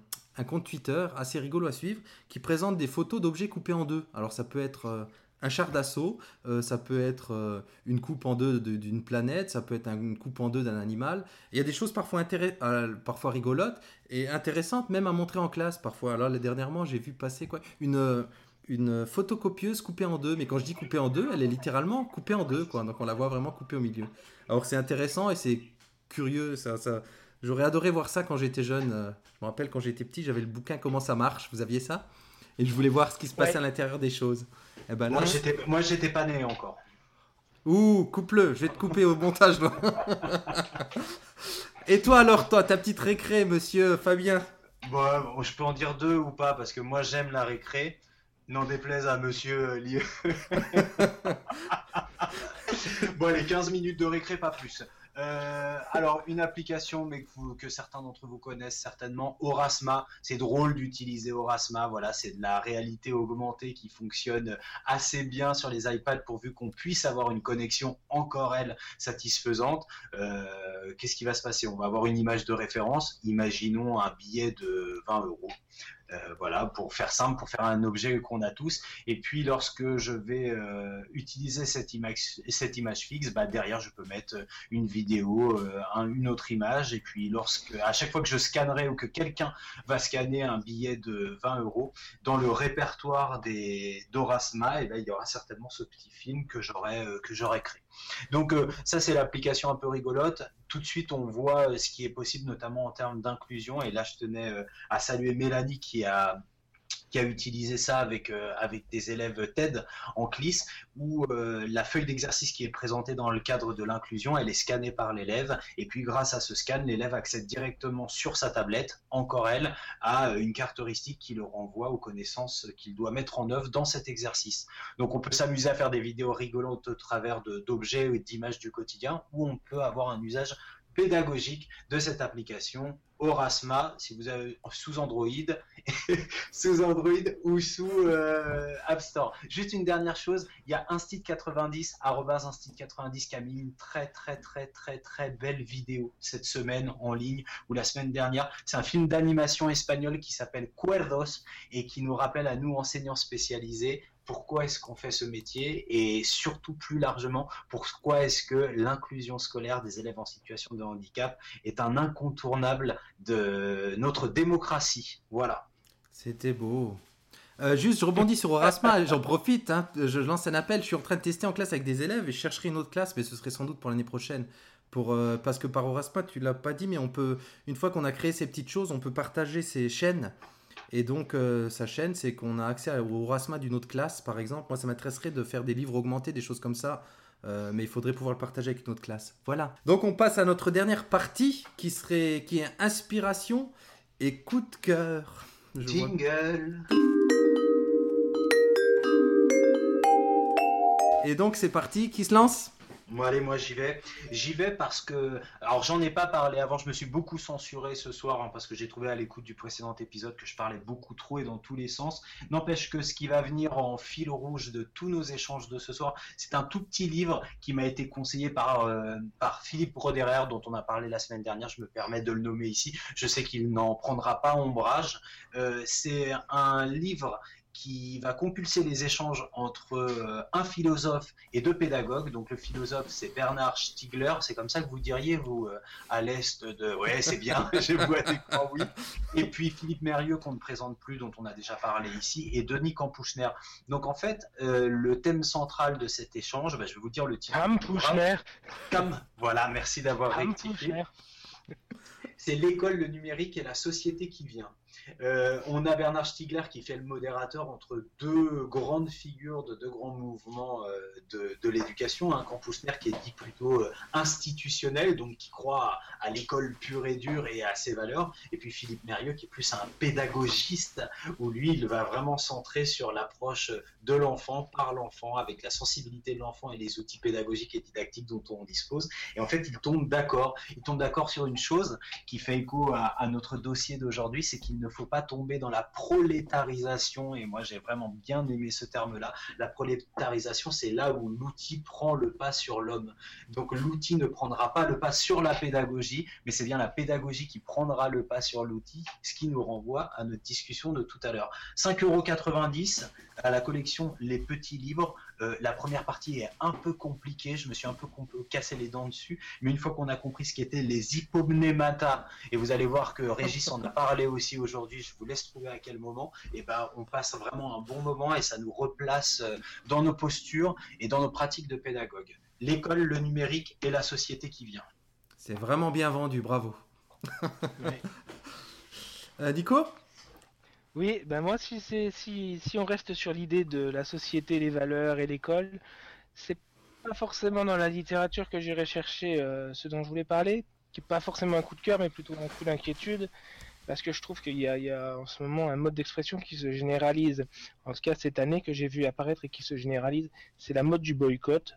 compte Twitter assez rigolo à suivre qui présente des photos d'objets coupés en deux. Alors ça peut être euh, un char d'assaut, euh, ça peut être une coupe en deux d'une planète, ça peut être une coupe en deux d'un animal. Il y a des choses parfois, parfois rigolotes et intéressantes même à montrer en classe parfois. Alors dernièrement j'ai vu passer quoi? Une une photocopieuse coupée en deux. Mais quand je dis coupée en deux, elle est littéralement coupée en deux, quoi. Donc on la voit vraiment coupée au milieu. Alors c'est intéressant et c'est curieux. Ça, ça... J'aurais adoré voir ça quand j'étais jeune. Euh, je me rappelle quand j'étais petit, j'avais le bouquin Comment ça marche. Vous aviez ça? Et je voulais voir ce qui se passait à l'intérieur des choses. Et eh ben Moi, j'étais pas né encore. Ouh, coupe-le. Je vais te couper au montage. (laughs) et toi alors, toi, ta petite récré, monsieur Fabien? Bon, je peux en dire deux ou pas parce que moi j'aime la récré. N'en déplaise à monsieur Lieu. (laughs) bon, les 15 minutes de récré, pas plus. Euh, alors, une application, que, certains d'entre vous connaissent certainement, Orasma. C'est drôle d'utiliser Orasma. Voilà, c'est de la réalité augmentée qui fonctionne assez bien sur les iPads pourvu qu'on puisse avoir une connexion encore elle satisfaisante. Euh, qu'est-ce qui va se passer? On va avoir une image de référence. Imaginons un billet de 20 euros. Euh, voilà, pour faire simple, pour faire un objet qu'on a tous. Et puis lorsque je vais euh, utiliser cette image, fixe, bah, derrière je peux mettre une vidéo, euh, une autre image. Et puis lorsque, à chaque fois que je scannerai ou que quelqu'un va scanner un billet de 20 euros, dans le répertoire des d'Orasma, et eh ben, il y aura certainement ce petit film que j'aurais que j'aurais créé. Donc ça c'est l'application un peu rigolote tout de suite on voit euh, ce qui est possible, notamment en termes d'inclusion. Et là, je tenais euh, à saluer Mélanie qui a qui a utilisé ça avec, euh, avec des élèves TED en CLIS, où la feuille d'exercice qui est présentée dans le cadre de l'inclusion, elle est scannée par l'élève, et puis grâce à ce scan, l'élève accède directement sur sa tablette, encore elle, à une carte heuristique qui le renvoie aux connaissances qu'il doit mettre en œuvre dans cet exercice. Donc on peut s'amuser à faire des vidéos rigolantes au travers d'objets ou d'images du quotidien, ou on peut avoir un usage pédagogique de cette application Orasma, si vous avez sous Android, (laughs) sous Android ou sous euh, App Store. Juste une dernière chose, il y a Instit90, Instit90 qui a mis une très très très très très belle vidéo cette semaine en ligne ou la semaine dernière. C'est un film d'animation espagnol qui s'appelle Cuerdos et qui nous rappelle à nous enseignants spécialisés pourquoi est-ce qu'on fait ce métier et surtout plus largement pourquoi est-ce que l'inclusion scolaire des élèves en situation de handicap est un incontournable de notre démocratie? Voilà. C'était beau. Euh, juste, je rebondis sur Erasma, j'en profite, hein. je lance un appel, je suis en train de tester en classe avec des élèves et je chercherai une autre classe, mais ce serait sans doute pour l'année prochaine. Euh, parce que par Erasma, tu l'as pas dit, mais on peut, une fois qu'on a créé ces petites choses, on peut partager ces chaînes et donc, euh, sa chaîne, c'est qu'on a accès au Rasma d'une autre classe, par exemple. Moi, ça m'intéresserait de faire des livres augmentés, des choses comme ça. Euh, mais il faudrait pouvoir le partager avec une autre classe. Voilà. Donc, on passe à notre dernière partie qui, serait, qui est inspiration et coup de cœur. Jingle. Et donc, c'est parti. Qui se lance? Moi, allez, moi j'y vais. J'y vais parce que. Alors, j'en ai pas parlé avant, je me suis beaucoup censuré ce soir hein, parce que j'ai trouvé à l'écoute du précédent épisode que je parlais beaucoup trop et dans tous les sens. N'empêche que ce qui va venir en fil rouge de tous nos échanges de ce soir, c'est un tout petit livre qui m'a été conseillé par, euh, par Philippe Roderer, dont on a parlé la semaine dernière. Je me permets de le nommer ici. Je sais qu'il n'en prendra pas ombrage. Euh, c'est un livre qui va compulser les échanges entre euh, un philosophe et deux pédagogues. Donc le philosophe, c'est Bernard Stiegler. C'est comme ça que vous diriez, vous, euh, à l'est de... Ouais, c'est bien, (laughs) j'ai vu à oui. Et puis Philippe Mérieux, qu'on ne présente plus, dont on a déjà parlé ici, et Denis Campouchner. Donc en fait, euh, le thème central de cet échange, bah, je vais vous dire le titre. Campouchner. Cam, voilà, merci d'avoir rectifié. C'est l'école, le numérique et la société qui vient. Euh, on a Bernard Stiegler qui fait le modérateur entre deux grandes figures de deux grands mouvements euh, de, l'éducation. Un campus qui est dit plutôt euh, institutionnel, donc qui croit à, l'école pure et dure et à ses valeurs. Et puis Philippe Mérieux qui est plus un pédagogiste, où lui, il va vraiment centrer sur l'approche de l'enfant, par l'enfant, avec la sensibilité de l'enfant et les outils pédagogiques et didactiques dont on dispose. Et en fait, il tombe d'accord. Il tombe d'accord sur une chose qui fait écho à, à notre dossier d'aujourd'hui, c'est qu'il ne faut pas tomber dans la prolétarisation, et moi j'ai vraiment bien aimé ce terme-là. La prolétarisation, c'est là où l'outil prend le pas sur l'homme. Donc l'outil ne prendra pas le pas sur la pédagogie, mais c'est bien la pédagogie qui prendra le pas sur l'outil, ce qui nous renvoie à notre discussion de tout à l'heure. 5,90€ à la collection Les Petits Livres. Euh, la première partie est un peu compliquée, je me suis un peu cassé les dents dessus, mais une fois qu'on a compris ce qu'étaient les hypomnémata, et vous allez voir que Régis en a parlé aussi aujourd'hui, je vous laisse trouver à quel moment, et ben on passe vraiment un bon moment et ça nous replace euh, dans nos postures et dans nos pratiques de pédagogue. L'école, le numérique et la société qui vient. C'est vraiment bien vendu, bravo. (laughs) Euh, Nico? Oui, ben moi, si, si, on reste sur l'idée de la société, les valeurs et l'école, c'est pas forcément dans la littérature que j'irai chercher euh, ce dont je voulais parler, qui n'est pas forcément un coup de cœur, mais plutôt un coup d'inquiétude, parce que je trouve qu'il y, y, a en ce moment un mode d'expression qui se généralise, en tout cas cette année que j'ai vu apparaître et qui se généralise, c'est la mode du boycott.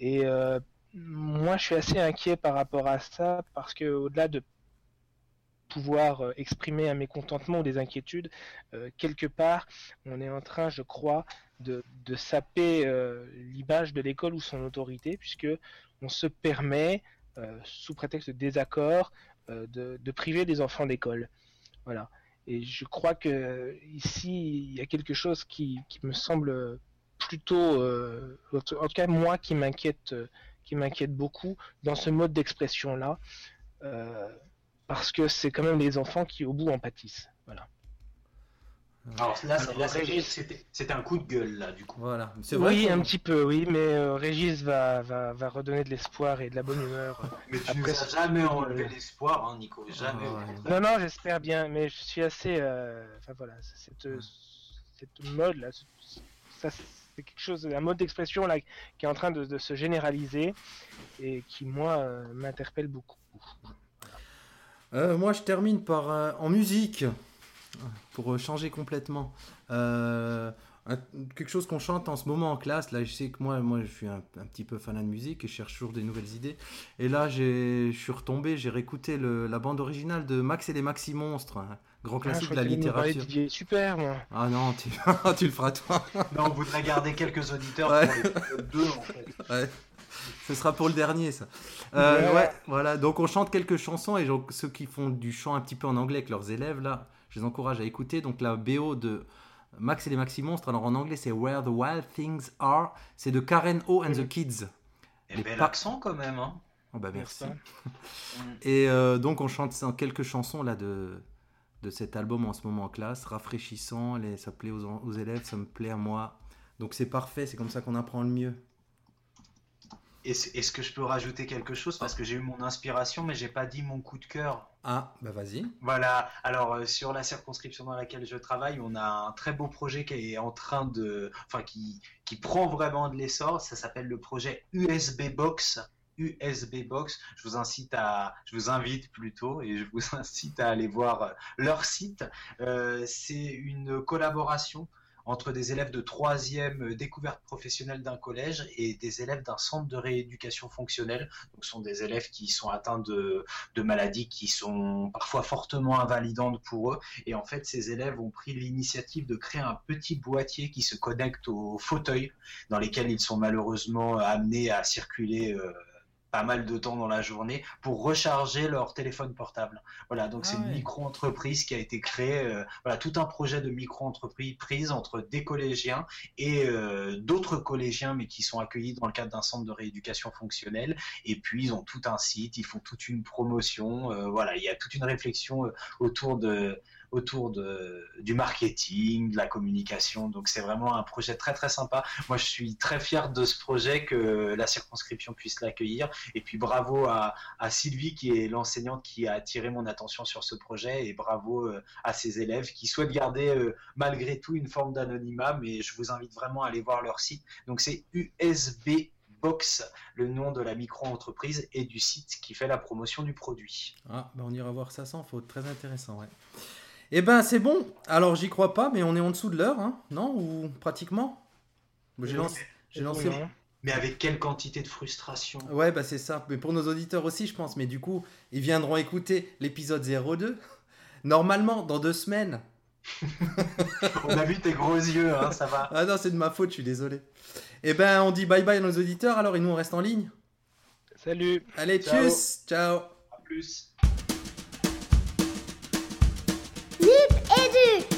Et euh, moi, je suis assez inquiet par rapport à ça, parce que au-delà de pouvoir euh, exprimer un mécontentement ou des inquiétudes, euh, quelque part, on est en train, je crois, de, saper euh, l'image de l'école ou son autorité, puisque on se permet, sous prétexte de désaccord, de, priver des enfants d'école. Voilà. Et je crois que ici, il y a quelque chose qui, me semble plutôt, en tout cas moi, qui m'inquiète, qui m'inquiète beaucoup dans ce mode d'expression là parce que c'est quand même les enfants qui au bout en pâtissent. Voilà. Alors là, c'était un coup de gueule là, du coup. Voilà. oui, un petit peu, oui, mais euh, Régis va, va, va, redonner de l'espoir et de la bonne humeur. Euh, (laughs) mais tu après, nous jamais enlevé l'espoir, hein, Nico, jamais. non, non, j'espère bien, mais je suis assez, euh, enfin voilà, cette, cette mode là, ça, c'est quelque chose, un mode d'expression là qui est en train de, de, se généraliser et qui moi m'interpelle beaucoup. Euh, moi, je termine par euh, en musique pour euh, changer complètement. quelque chose qu'on chante en ce moment en classe. Là, je sais que moi, moi, je suis un, petit peu fan de musique et je cherche toujours des nouvelles idées. Et là, je suis retombé, j'ai réécouté la bande originale de Max et les Maxi Monstres, un grand ah, classique de la littérature. super, moi. Ah non, tu, (laughs) tu le feras toi. non, on voudrait garder quelques auditeurs pour les deux en fait. Ouais. Ce sera pour le dernier, ça. Euh, ouais. voilà. Donc, on chante quelques chansons et ceux qui font du chant un petit peu en anglais avec leurs élèves, là, je les encourage à écouter. Donc, la BO de Max et les Maxi Monstres, alors en anglais, c'est Where the Wild Things Are. C'est de Karen O and the Kids. Et bel accent quand même, hein. Oh bah merci. (laughs) et euh, donc, on chante quelques chansons là de de cet album en ce moment en classe, rafraîchissant, les, ça plaît aux, aux élèves, ça me plaît à moi. Donc c'est parfait, c'est comme ça qu'on apprend le mieux. Est-ce que je peux rajouter quelque chose? Parce que j'ai eu mon inspiration mais j'ai pas dit mon coup de cœur. Ah bah vas-y. Voilà. Alors euh, sur la circonscription dans laquelle je travaille, on a un très beau projet qui est en train de, enfin qui qui prend vraiment de l'essor. Ça s'appelle le projet USB Box. USB Box. Je vous incite à, je vous invite plutôt et je vous (laughs) incite à aller voir leur site. Euh, c'est une collaboration entre des élèves de troisième découverte professionnelle d'un collège et des élèves d'un centre de rééducation fonctionnelle. Donc, ce sont des élèves qui sont atteints de, de maladies qui sont parfois fortement invalidantes pour eux. Et en fait, ces élèves ont pris l'initiative de créer un petit boîtier qui se connecte aux fauteuils dans lesquels ils sont malheureusement amenés à circuler euh, pas mal de temps dans la journée pour recharger leur téléphone portable. Voilà, donc Ah c'est une micro-entreprise qui a été créée, euh, voilà, tout un projet de micro-entreprise prise entre des collégiens et euh, d'autres collégiens, mais qui sont accueillis dans le cadre d'un centre de rééducation fonctionnelle. Et puis ils ont tout un site, ils font toute une promotion. euh, voilà, il y a toute une réflexion autour de autour de, du marketing, de la communication. Donc c'est vraiment un projet très très sympa. Moi je suis très fier de ce projet que la circonscription puisse l'accueillir. Et puis bravo à, Sylvie qui est l'enseignante qui a attiré mon attention sur ce projet et bravo euh, à ses élèves qui souhaitent garder euh, malgré tout une forme d'anonymat. Mais je vous invite vraiment à aller voir leur site. Donc c'est USB Box, le nom de la micro-entreprise et du site qui fait la promotion du produit. Ah, bah on ira voir ça sans faute. Très intéressant, ouais. Eh ben, c'est bon. Alors, j'y crois pas, mais on est en dessous de l'heure, hein Non Ou pratiquement? J'ai lancé. J'ai lancé... Non. Mais avec quelle quantité de frustration Ouais, bah c'est ça. Mais pour nos auditeurs aussi, je pense. Mais du coup, ils viendront écouter l'épisode 02. Normalement, dans deux semaines. (laughs) On a vu tes gros yeux, hein, ça va. Ah non, c'est de ma faute, je suis désolé. Eh ben, on dit bye bye à nos auditeurs, alors, et nous, on reste en ligne. Salut. Allez, Ciao. tchuss Ciao À plus. too.